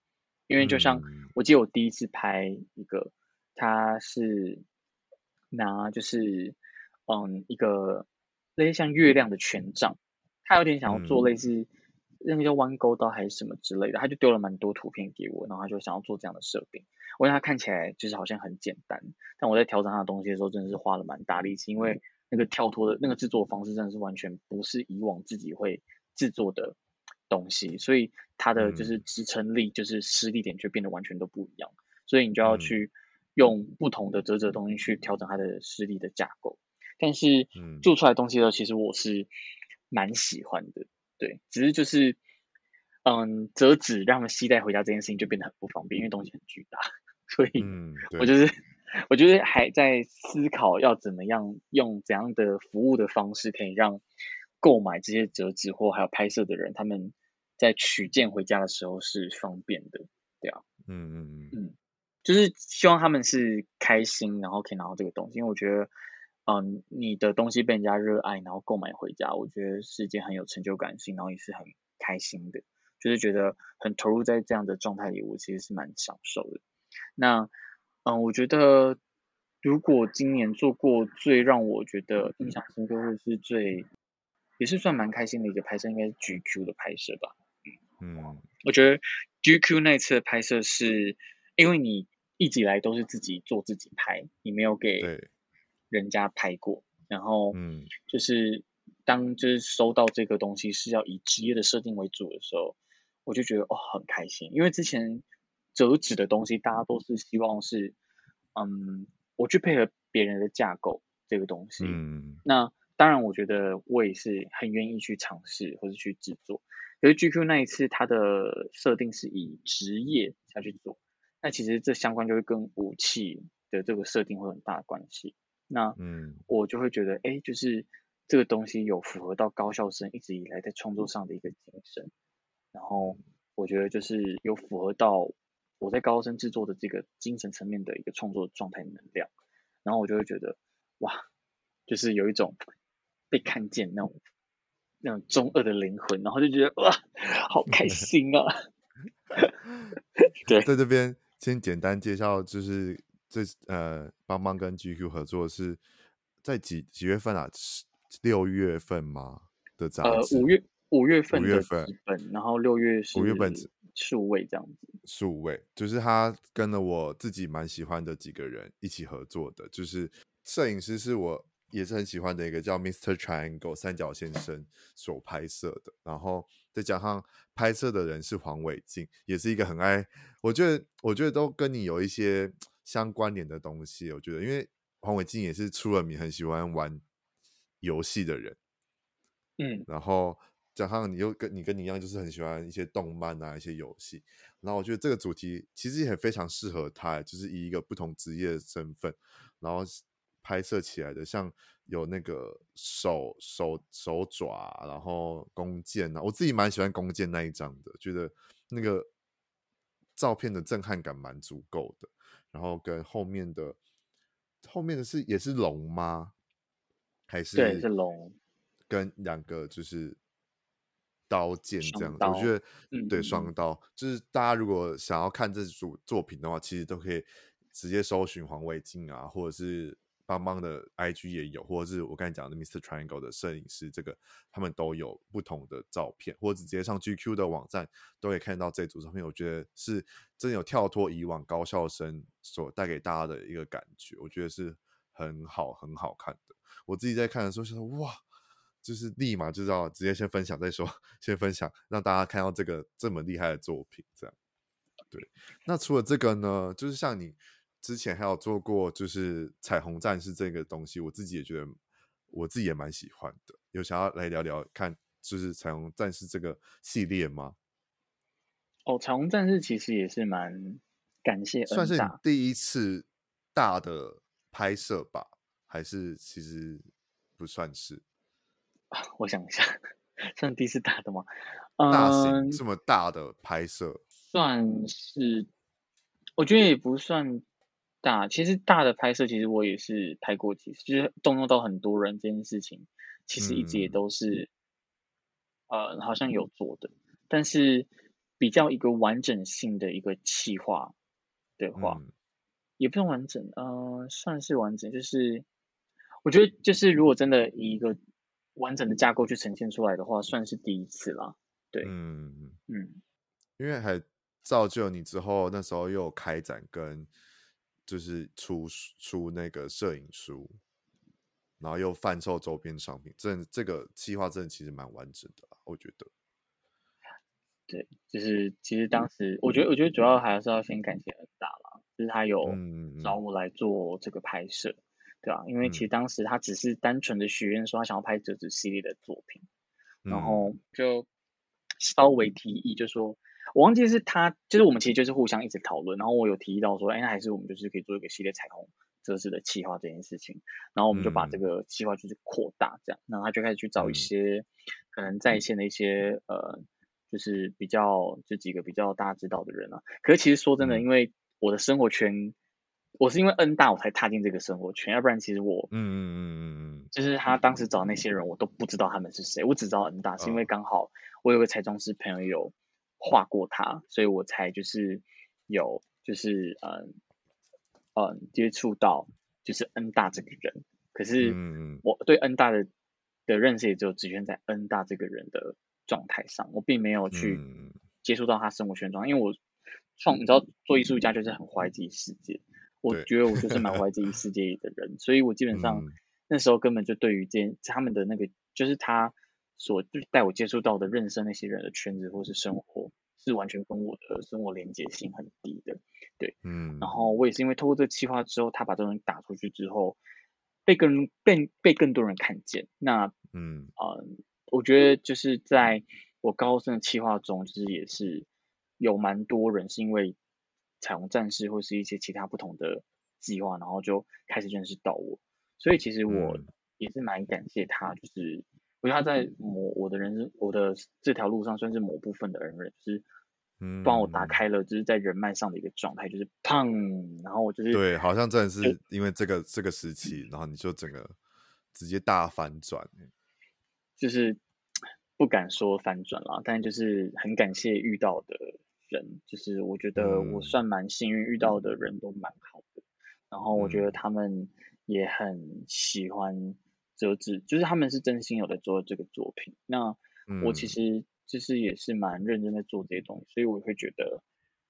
因为就像我记得我第一次拍一个。他是拿就是嗯一个类似像月亮的权杖，他有点想要做类似、嗯、那个叫弯钩刀还是什么之类的，他就丢了蛮多图片给我，然后他就想要做这样的设定。我让他看起来就是好像很简单，但我在调整他的东西的时候，真的是花了蛮大力气，因为那个跳脱的那个制作方式真的是完全不是以往自己会制作的东西，所以它的就是支撑力就是施力点就变得完全都不一样，所以你就要去。用不同的折纸东西去调整它的施力的架构，但是做出来的东西呢，其实我是蛮喜欢的，对，只是就是，嗯，折纸让他们携带回家这件事情就变得很不方便，因为东西很巨大，所以我就是我觉得还在思考要怎么样用怎样的服务的方式，可以让购买这些折纸或还有拍摄的人，他们在取件回家的时候是方便的，对啊，嗯嗯嗯嗯。就是希望他们是开心，然后可以拿到这个东西，因为我觉得，嗯，你的东西被人家热爱，然后购买回家，我觉得是一件很有成就感性，然后也是很开心的，就是觉得很投入在这样的状态里，我其实是蛮享受的。那，嗯，我觉得如果今年做过最让我觉得印象深刻，或者是最也是算蛮开心的一个拍摄，应该是 GQ 的拍摄吧。嗯，嗯，我觉得 GQ 那次的拍摄是因为你。一直以来都是自己做自己拍，你没有给人家拍过。然后，嗯，就是当就是收到这个东西是要以职业的设定为主的时候，我就觉得哦很开心，因为之前折纸的东西大家都是希望是，嗯，我去配合别人的架构这个东西。嗯，那当然，我觉得我也是很愿意去尝试或者去制作。可是 GQ 那一次，它的设定是以职业下去做。那其实这相关就会跟武器的这个设定会有很大的关系。那嗯，我就会觉得，哎、嗯，就是这个东西有符合到高校生一直以来在创作上的一个精神。然后我觉得就是有符合到我在高校生制作的这个精神层面的一个创作状态能量。然后我就会觉得，哇，就是有一种被看见那种那种中二的灵魂，然后就觉得哇，好开心啊！对，在这边。先简单介绍，就是这呃，邦邦跟 GQ 合作是在几几月份啊？六月份吗？的杂志？呃，五月五月份五月份，然后六月是五月份数位这样子。数位就是他跟了我自己蛮喜欢的几个人一起合作的，就是摄影师是我也是很喜欢的一个叫 Mr. Triangle 三角先生所拍摄的，然后再加上拍摄的人是黄伟进，也是一个很爱。我觉得，我觉得都跟你有一些相关联的东西。我觉得，因为黄伟进也是出了名，很喜欢玩游戏的人，嗯，然后加上你又跟你跟你一样，就是很喜欢一些动漫啊，一些游戏。然后我觉得这个主题其实也非常适合他，就是以一个不同职业的身份，然后拍摄起来的，像有那个手手手爪，然后弓箭啊，我自己蛮喜欢弓箭那一张的，觉得那个。照片的震撼感蛮足够的，然后跟后面的后面的是也是龙吗？还是对是龙，跟两个就是刀剑这样子，我觉得对双刀，就是大家如果想要看这组作品的话，其实都可以直接搜寻黄伟晋啊，或者是邦邦的 IG 也有，或者是我刚才讲的 Mr. Triangle 的摄影师，这个他们都有不同的照片，或者直接上 GQ 的网站都可以看到这组照片。我觉得是真的有跳脱以往高校生所带给大家的一个感觉，我觉得是很好很好看的。我自己在看的时候想说，哇，就是立马就知道直接先分享再说，先分享让大家看到这个这么厉害的作品，这样。对，那除了这个呢，就是像你。之前还有做过，就是彩虹战士这个东西，我自己也觉得，我自己也蛮喜欢的。有想要来聊聊看，就是彩虹战士这个系列吗？哦，彩虹战士其实也是蛮感谢，算是你第一次大的拍摄吧？还是其实不算是？我想一下，算第一次大的吗？大型这么大的拍摄，嗯，算是，我觉得也不算。大其实大的拍摄，其实我也是拍过几次，就是动用到很多人这件事情，其实一直也都是，嗯、呃，好像有做的，但是比较一个完整性的一个企划的话，嗯、也不用完整，呃，算是完整，就是我觉得就是如果真的以一个完整的架构去呈现出来的话，算是第一次啦，对，嗯嗯，因为还造就你之后那时候又有开展跟。就是出出那个摄影书，然后又贩售周边商品，这这个计划真的其实蛮完整的，我觉得。对，就是其实当时我觉得，我觉得主要还是要先感谢恩大啦，就是他有找我来做这个拍摄，嗯、对吧、啊？因为其实当时他只是单纯的许愿说他想要拍折纸系列的作品，嗯、然后就稍微提议，就说。我忘记是他，就是我们其实就是互相一直讨论，然后我有提议到说，哎，那还是我们就是可以做一个系列彩虹折纸的企划这件事情，然后我们就把这个计划就是扩大这样，然后他就开始去找一些可能在线的一些呃，就是比较这几个比较大家知道的人啊。可是其实说真的，因为我的生活圈，我是因为恩大我才踏进这个生活圈，要不然其实我，嗯嗯嗯嗯嗯，就是他当时找那些人，我都不知道他们是谁，我只知道恩大是因为刚好我有个彩妆师朋友有。画过他，所以我才就是有就是嗯嗯接触到就是恩大这个人，可是我对恩大的的认识也只有局限在恩大这个人的状态上，我并没有去接触到他生活圈状，因为我创你知道做艺术家就是很怀疑自己世界，我觉得我就是蛮活在自己世界的人，所以我基本上那时候根本就对于这他们的那个就是他。所带我接触到的、认识那些人的圈子或是生活，是完全跟我的生活连接性很低的，对，嗯。然后我也是因为透过这个计划之后，他把这东西打出去之后，被更被被更多人看见。那，嗯啊、呃，我觉得就是在我高中的企划中，其实也是有蛮多人是因为彩虹战士或是一些其他不同的计划，然后就开始认识到我。所以其实我也是蛮感谢他，就是。我觉得他在某我的人生，我的这条路上算是某部分的恩人，就是帮我打开了，就是在人脉上的一个状态，就是砰，然后我就是对，好像真的是因为这个这个时期，然后你就整个直接大反转，就是 不敢说反转啦，但就是很感谢遇到的人，就是我觉得我算蛮幸运，遇到的人都蛮好的，然后我觉得他们也很喜欢。折纸就是他们是真心有在做这个作品，那我其实就是也是蛮认真在做这些东西，嗯、所以我会觉得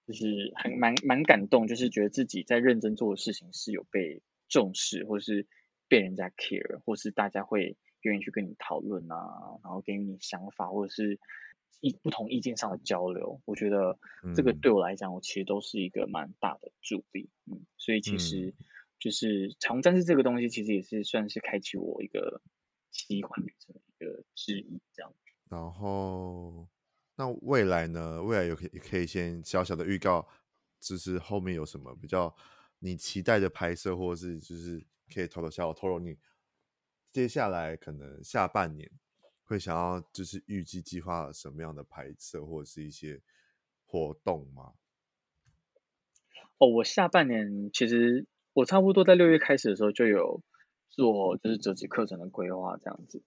就是很蛮蛮感动，就是觉得自己在认真做的事情是有被重视，或是被人家 care，或是大家会愿意去跟你讨论啊，然后给你想法，或者是意不同意见上的交流，我觉得这个对我来讲，我其实都是一个蛮大的助力，嗯，所以其实。就是彩虹战士这个东西，其实也是算是开启我一个奇幻旅程的一个之一，这样。然后，那未来呢？未来有可以可以先小小的预告，就是后面有什么比较你期待的拍摄，或者是就是可以透露下我透露你接下来可能下半年会想要就是预计计划什么样的拍摄，或者是一些活动吗？哦，我下半年其实。我差不多在六月开始的时候就有做就是折纸课程的规划这样子，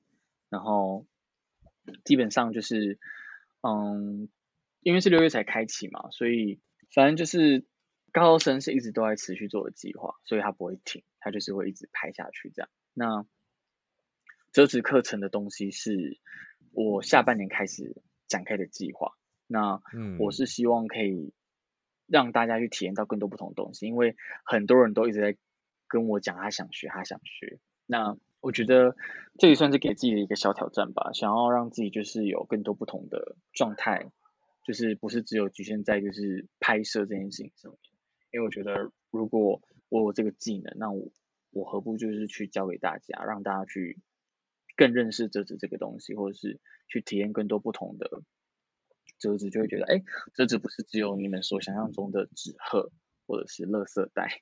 然后基本上就是嗯，因为是六月才开启嘛，所以反正就是高中生是一直都在持续做的计划，所以他不会停。它就是会一直拍下去这样。那折纸课程的东西是我下半年开始展开的计划。那我是希望可以让大家去体验到更多不同的东西，因为很多人都一直在跟我讲他想学，他想学。那我觉得这也算是给自己的一个小挑战吧，想要让自己就是有更多不同的状态，就是不是只有局限在就是拍摄这件事情上面。因为我觉得如果我有这个技能，那我我何不就是去教给大家，让大家去更认识折纸这个东西，或者是去体验更多不同的折纸，就会觉得哎，折纸不是只有你们所想象中的纸鹤，或者是垃圾袋。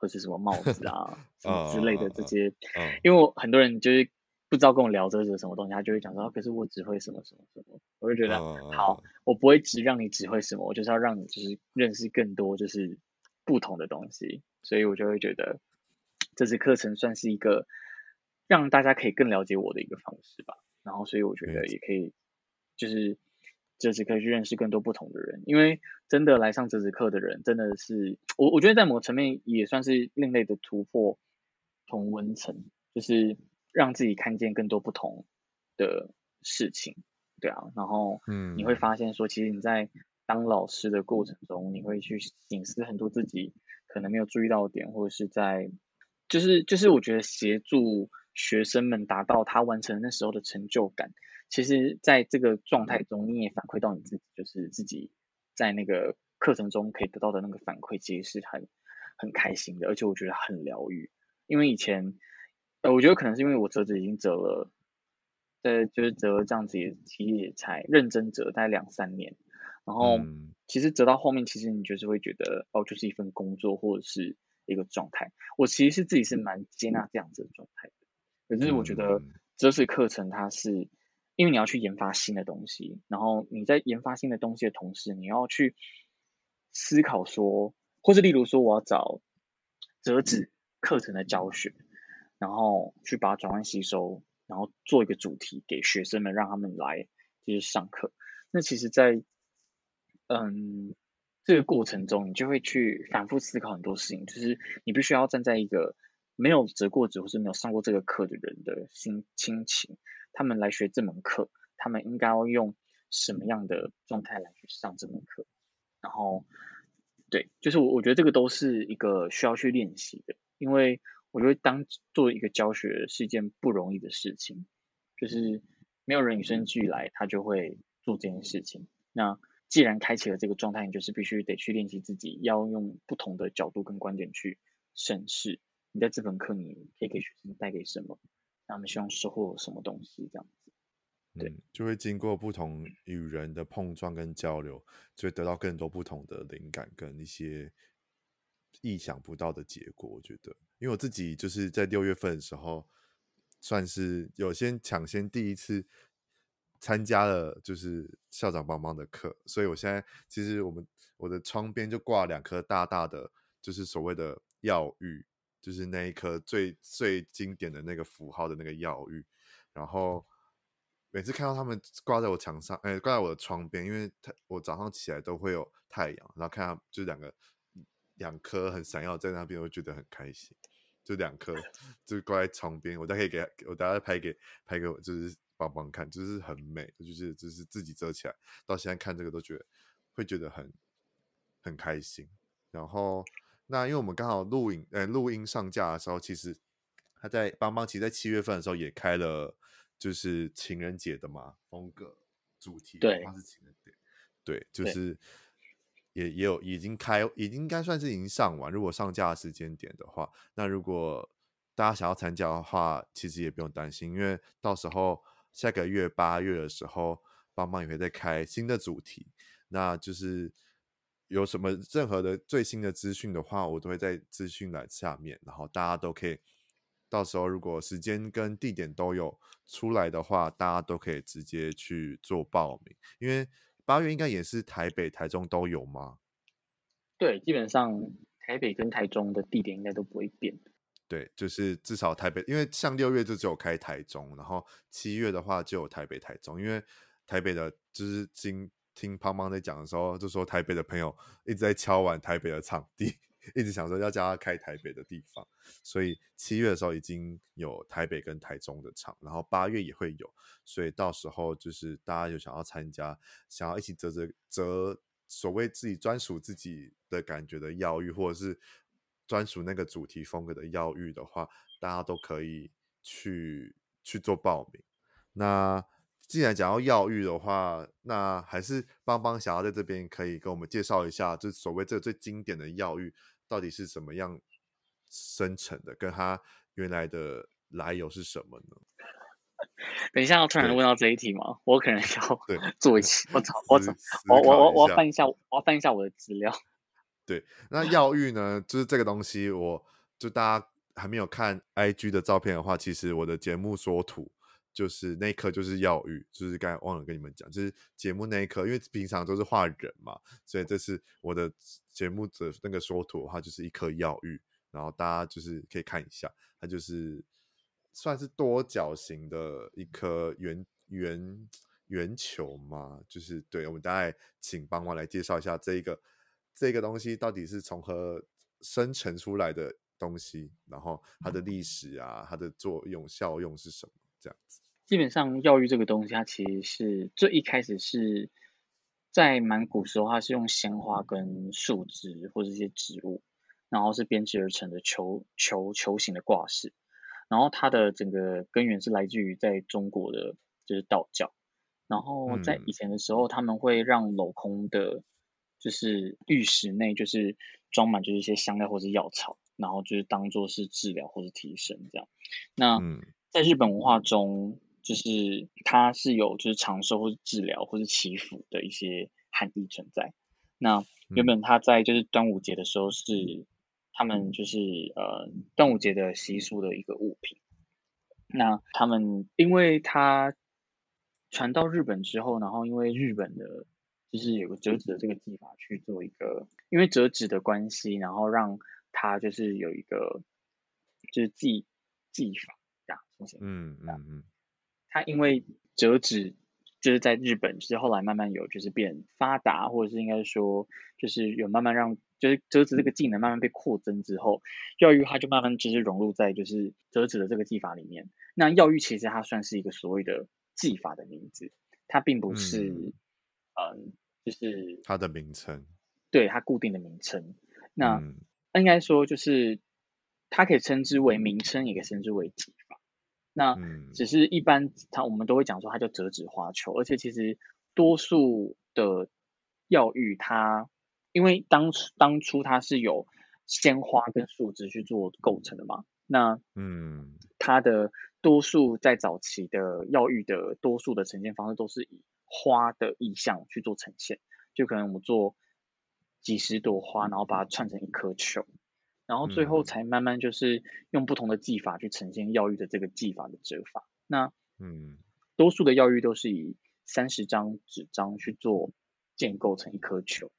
或是什么帽子啊，什么之类的这些，因为我很多人就是不知道跟我聊折纸什么东西，他就会讲说，可是我只会什么什么什么，我就觉得好，我不会只让你只会什么，我就是要让你就是认识更多就是不同的东西，所以我就会觉得这次课程算是一个让大家可以更了解我的一个方式吧，然后所以我觉得也可以就是。这次可以去认识更多不同的人，因为真的来上这次课的人，真的是我我觉得在某个层面也算是另类的突破同温层，就是让自己看见更多不同的事情，对啊，然后嗯，你会发现说，其实你在当老师的过程中，你会去省思很多自己可能没有注意到的点，或者是在就是就是我觉得协助学生们达到他完成那时候的成就感。其实，在这个状态中，你也反馈到你自己，就是自己在那个课程中可以得到的那个反馈，其实是很很开心的，而且我觉得很疗愈。因为以前，呃，我觉得可能是因为我折纸已经折了，呃，就是折了这样子也其实也才认真折大概两三年，然后其实折到后面，其实你就是会觉得，哦，就是一份工作或者是一个状态。我其实是自己是蛮接纳这样子的状态的，可是我觉得折纸课程它是。因为你要去研发新的东西，然后你在研发新的东西的同时，你要去思考说，或是例如说，我要找折纸课程的教学，然后去把它转换吸收，然后做一个主题给学生们，让他们来就是上课。那其实在，在嗯这个过程中，你就会去反复思考很多事情，就是你必须要站在一个没有折过纸或是没有上过这个课的人的心心情。他们来学这门课，他们应该要用什么样的状态来去上这门课？然后，对，就是我我觉得这个都是一个需要去练习的，因为我觉得当做一个教学是一件不容易的事情，就是没有人与生俱来，他就会做这件事情。那既然开启了这个状态，你就是必须得去练习自己，要用不同的角度跟观点去审视你在这门课你可以给学生带给什么。他们希望收获什么东西，这样子，对，就会经过不同与人的碰撞跟交流，就会得到更多不同的灵感跟一些意想不到的结果。我觉得，因为我自己就是在六月份的时候，算是有先抢先第一次参加了就是校长帮忙的课，所以我现在其实我们我的窗边就挂两颗大大的，就是所谓的药浴。就是那一颗最最经典的那个符号的那个药浴，然后每次看到他们挂在我墙上，哎，挂在我的窗边，因为它我早上起来都会有太阳，然后看到就两个两颗很闪耀在那边，我觉得很开心。就两颗就挂在窗边，我再可以给我大家拍给拍给我，就是帮帮看，就是很美，就是就是自己折起来，到现在看这个都觉得会觉得很很开心，然后。那因为我们刚好录影，呃，录音上架的时候，其实他在邦邦，其实在七月份的时候也开了，就是情人节的嘛风格主题，对，是情人节，对，就是也也有已经开，已经应该算是已经上完。如果上架的时间点的话，那如果大家想要参加的话，其实也不用担心，因为到时候下个月八月的时候，邦邦也会再开新的主题，那就是。有什么任何的最新的资讯的话，我都会在资讯栏下面，然后大家都可以，到时候如果时间跟地点都有出来的话，大家都可以直接去做报名。因为八月应该也是台北、台中都有吗？对，基本上台北跟台中的地点应该都不会变。对，就是至少台北，因为像六月就只有开台中，然后七月的话就有台北、台中，因为台北的就是今。听胖胖在讲的时候，就说台北的朋友一直在敲碗台北的场地，一直想说要叫他开台北的地方，所以七月的时候已经有台北跟台中的场，然后八月也会有，所以到时候就是大家有想要参加，想要一起折折折所谓自己专属自己的感觉的药浴，或者是专属那个主题风格的药浴的话，大家都可以去去做报名。那既然讲到药浴的话，那还是邦邦想要在这边可以跟我们介绍一下，就所谓这个最经典的药浴到底是怎么样生成的，跟它原来的来由是什么呢？等一下，要突然问到这一题吗？我可能要 做一期，我找我找我我我我要翻一下，我要翻一下我的资料。对，那药浴呢，就是这个东西，我就大家还没有看 IG 的照片的话，其实我的节目缩图。就是那一颗就是药浴，就是刚才忘了跟你们讲，就是节目那一颗，因为平常都是画人嘛，所以这是我的节目的那个缩图的话，就是一颗药浴，然后大家就是可以看一下，它就是算是多角形的一颗圆圆圆球嘛，就是对，我们大概请邦邦来介绍一下这一个这个东西到底是从何生成出来的东西，然后它的历史啊，它的作用效用是什么，这样子。基本上药浴这个东西，它其实是最一开始是在蛮古时候，它是用鲜花跟树枝或者一些植物，然后是编织而成的球球球形的挂饰。然后它的整个根源是来自于在中国的，就是道教。然后在以前的时候，他们会让镂空的，就是浴室内就是装满就是一些香料或是药草，然后就是当做是治疗或是提神这样。那在日本文化中，就是它是有就是长寿或者治疗或者祈福的一些含义存在。那原本它在就是端午节的时候是他们就是呃端午节的习俗的一个物品。那他们因为它传到日本之后，然后因为日本的就是有个折纸的这个技法去做一个，因为折纸的关系，然后让它就是有一个就是技技法嗯嗯嗯。它因为折纸就是在日本，就是后来慢慢有就是变发达，或者是应该说就是有慢慢让就是折纸这个技能慢慢被扩增之后，药浴它就慢慢就是融入在就是折纸的这个技法里面。那药浴其实它算是一个所谓的技法的名字，它并不是嗯、呃、就是它的名称，对它固定的名称。那应该说就是它可以称之为名称，也可以称之为技法。那只是一般，它我们都会讲说它叫折纸花球，而且其实多数的药浴它，因为当初当初它是有鲜花跟树枝去做构成的嘛，那嗯，它的多数在早期的药浴的多数的呈现方式都是以花的意象去做呈现，就可能我们做几十朵花，然后把它串成一颗球。然后最后才慢慢就是用不同的技法去呈现药浴的这个技法的折法。那嗯，多数的药浴都是以三十张纸张去做建构成一颗球。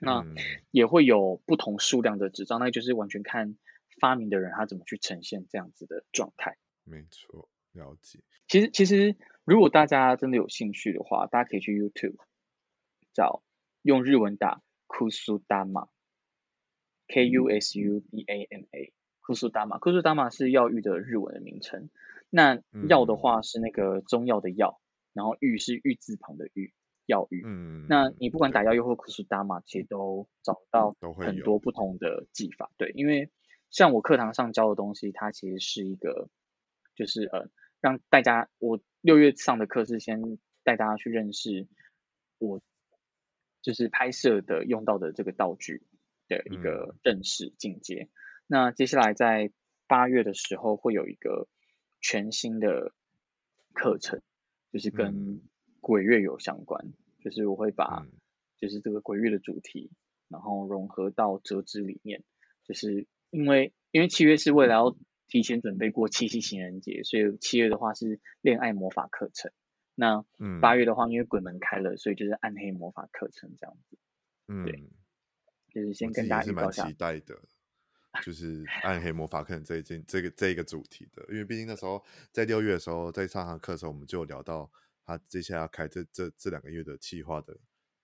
那也会有不同数量的纸张，那就是完全看发明的人他怎么去呈现这样子的状态。没错，了解。其实其实如果大家真的有兴趣的话，大家可以去 YouTube 找用日文打 Kusudama。K U S U D A M A，库苏达玛，库苏达玛是药浴的日文的名称。那药的话是那个中药的药，然后浴是玉字旁的玉，药浴。嗯，那你不管打药浴或库苏达玛，其实都找到很多不同的技法。对，因为像我课堂上教的东西，它其实是一个，就是呃，让大家我六月上的课是先带大家去认识我就是拍摄的用到的这个道具。的一个认识境界。嗯、那接下来在八月的时候会有一个全新的课程，就是跟鬼月有相关。嗯、就是我会把就是这个鬼月的主题，然后融合到折纸里面。就是因为因为七月是为了要提前准备过七夕情人节，所以七月的话是恋爱魔法课程。那八月的话，因为鬼门开了，所以就是暗黑魔法课程这样子。嗯，对。就是先跟大家预告一下，是蛮期。待的，就是暗黑魔法课程这一件这个这一个主题的，因为毕竟那时候在六月的时候，在上堂课的时候，我们就有聊到他接下来要开这这这两个月的计划的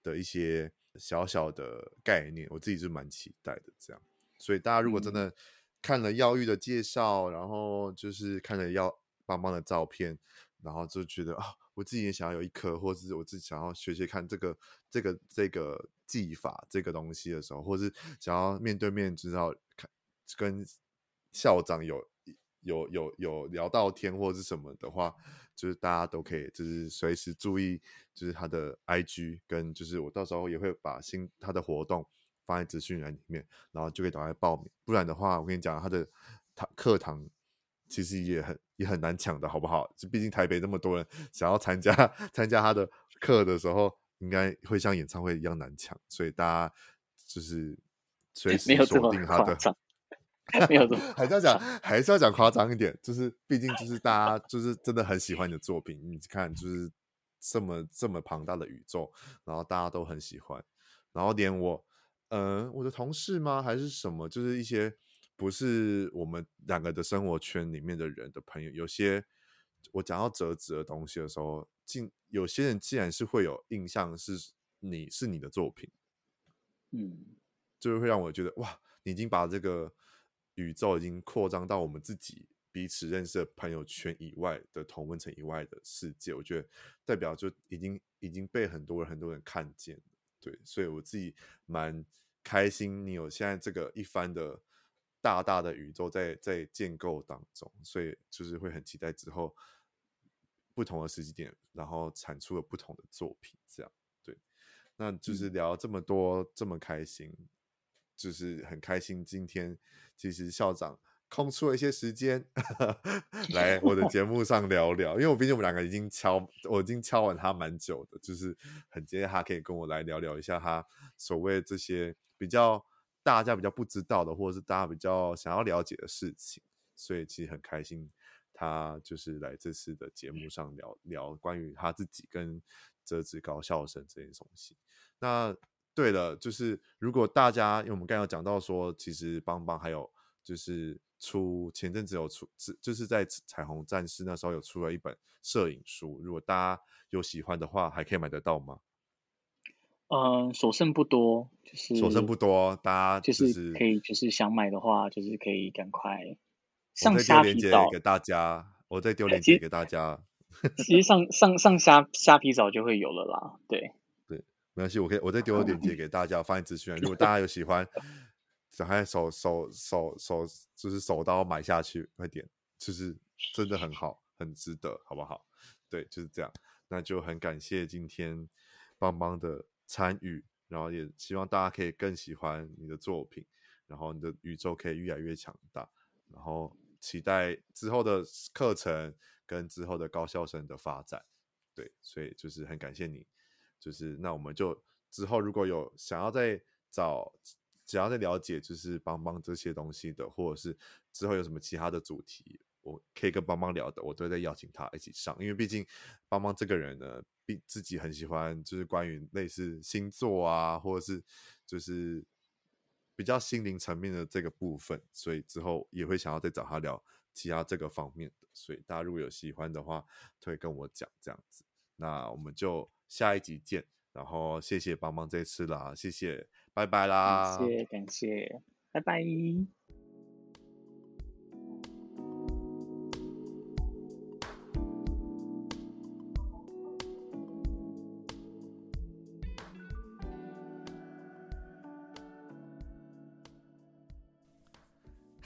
的一些小小的概念，我自己是蛮期待的。这样，所以大家如果真的看了药浴的介绍，然后就是看了药邦邦的照片，然后就觉得啊，我自己也想要有一颗，或者是我自己想要学学看这个这个这个技法这个东西的时候，或是想要面对面知道看跟校长有有有有聊到天或者是什么的话，就是大家都可以就是随时注意，就是他的 IG 跟就是我到时候也会把新他的活动放在资讯栏里面，然后就可以赶快报名。不然的话，我跟你讲，他的他课堂其实也很也很难抢的，好不好？就毕竟台北那么多人想要参加参加他的课的时候，应该会像演唱会一样难抢，所以大家就是随 时锁定他的。没有 还是要讲，还是要讲夸张一点，就是毕竟就是大家就是真的很喜欢你的作品，你看就是这么这么庞大的宇宙，然后大家都很喜欢，然后连我，嗯、呃，我的同事吗？还是什么？就是一些不是我们两个的生活圈里面的人的朋友，有些我讲到折纸的东西的时候，竟有些人竟然是会有印象是你是你的作品，嗯，就是会让我觉得哇，你已经把这个。宇宙已经扩张到我们自己彼此认识的朋友圈以外的同温层以外的世界，我觉得代表就已经已经被很多人很多人看见了，对，所以我自己蛮开心，你有现在这个一番的大大的宇宙在在建构当中，所以就是会很期待之后不同的时机点，然后产出了不同的作品，这样对，那就是聊这么多，嗯、这么开心。就是很开心，今天其实校长空出了一些时间 来我的节目上聊聊，因为我毕竟我们两个已经敲，我已经敲完他蛮久的，就是很今天他可以跟我来聊聊一下他所谓这些比较大家比较不知道的，或者是大家比较想要了解的事情，所以其实很开心他就是来这次的节目上聊聊关于他自己跟折纸高校生这件东西，那。对了，就是如果大家，因为我们刚刚有讲到说，其实邦邦还有就是出前阵子有出，就是在彩虹战士那时候有出了一本摄影书，如果大家有喜欢的话，还可以买得到吗？嗯，所剩不多，就是所剩不多，大家就是，就是可以，就是想买的话，就是可以赶快上虾皮找给大家，我再丢链接给大家。其实上上上虾虾皮早就会有了啦，对对。没关系，我可以我再丢个 链接给大家，放在资讯。如果大家有喜欢，想还手手手手就是手刀买下去，快点，就是真的很好，很值得，好不好？对，就是这样。那就很感谢今天邦邦的参与，然后也希望大家可以更喜欢你的作品，然后你的宇宙可以越来越强大，然后期待之后的课程跟之后的高校生的发展。对，所以就是很感谢你。就是那我们就之后如果有想要再找，想要再了解就是邦邦这些东西的，或者是之后有什么其他的主题，我可以跟邦邦聊的，我都会再邀请他一起上。因为毕竟邦邦这个人呢，毕自己很喜欢就是关于类似星座啊，或者是就是比较心灵层面的这个部分，所以之后也会想要再找他聊其他这个方面的。所以大家如果有喜欢的话，可以跟我讲这样子。那我们就。下一集见，然后谢谢帮忙这次啦，谢谢，拜拜啦，感谢感谢，拜拜。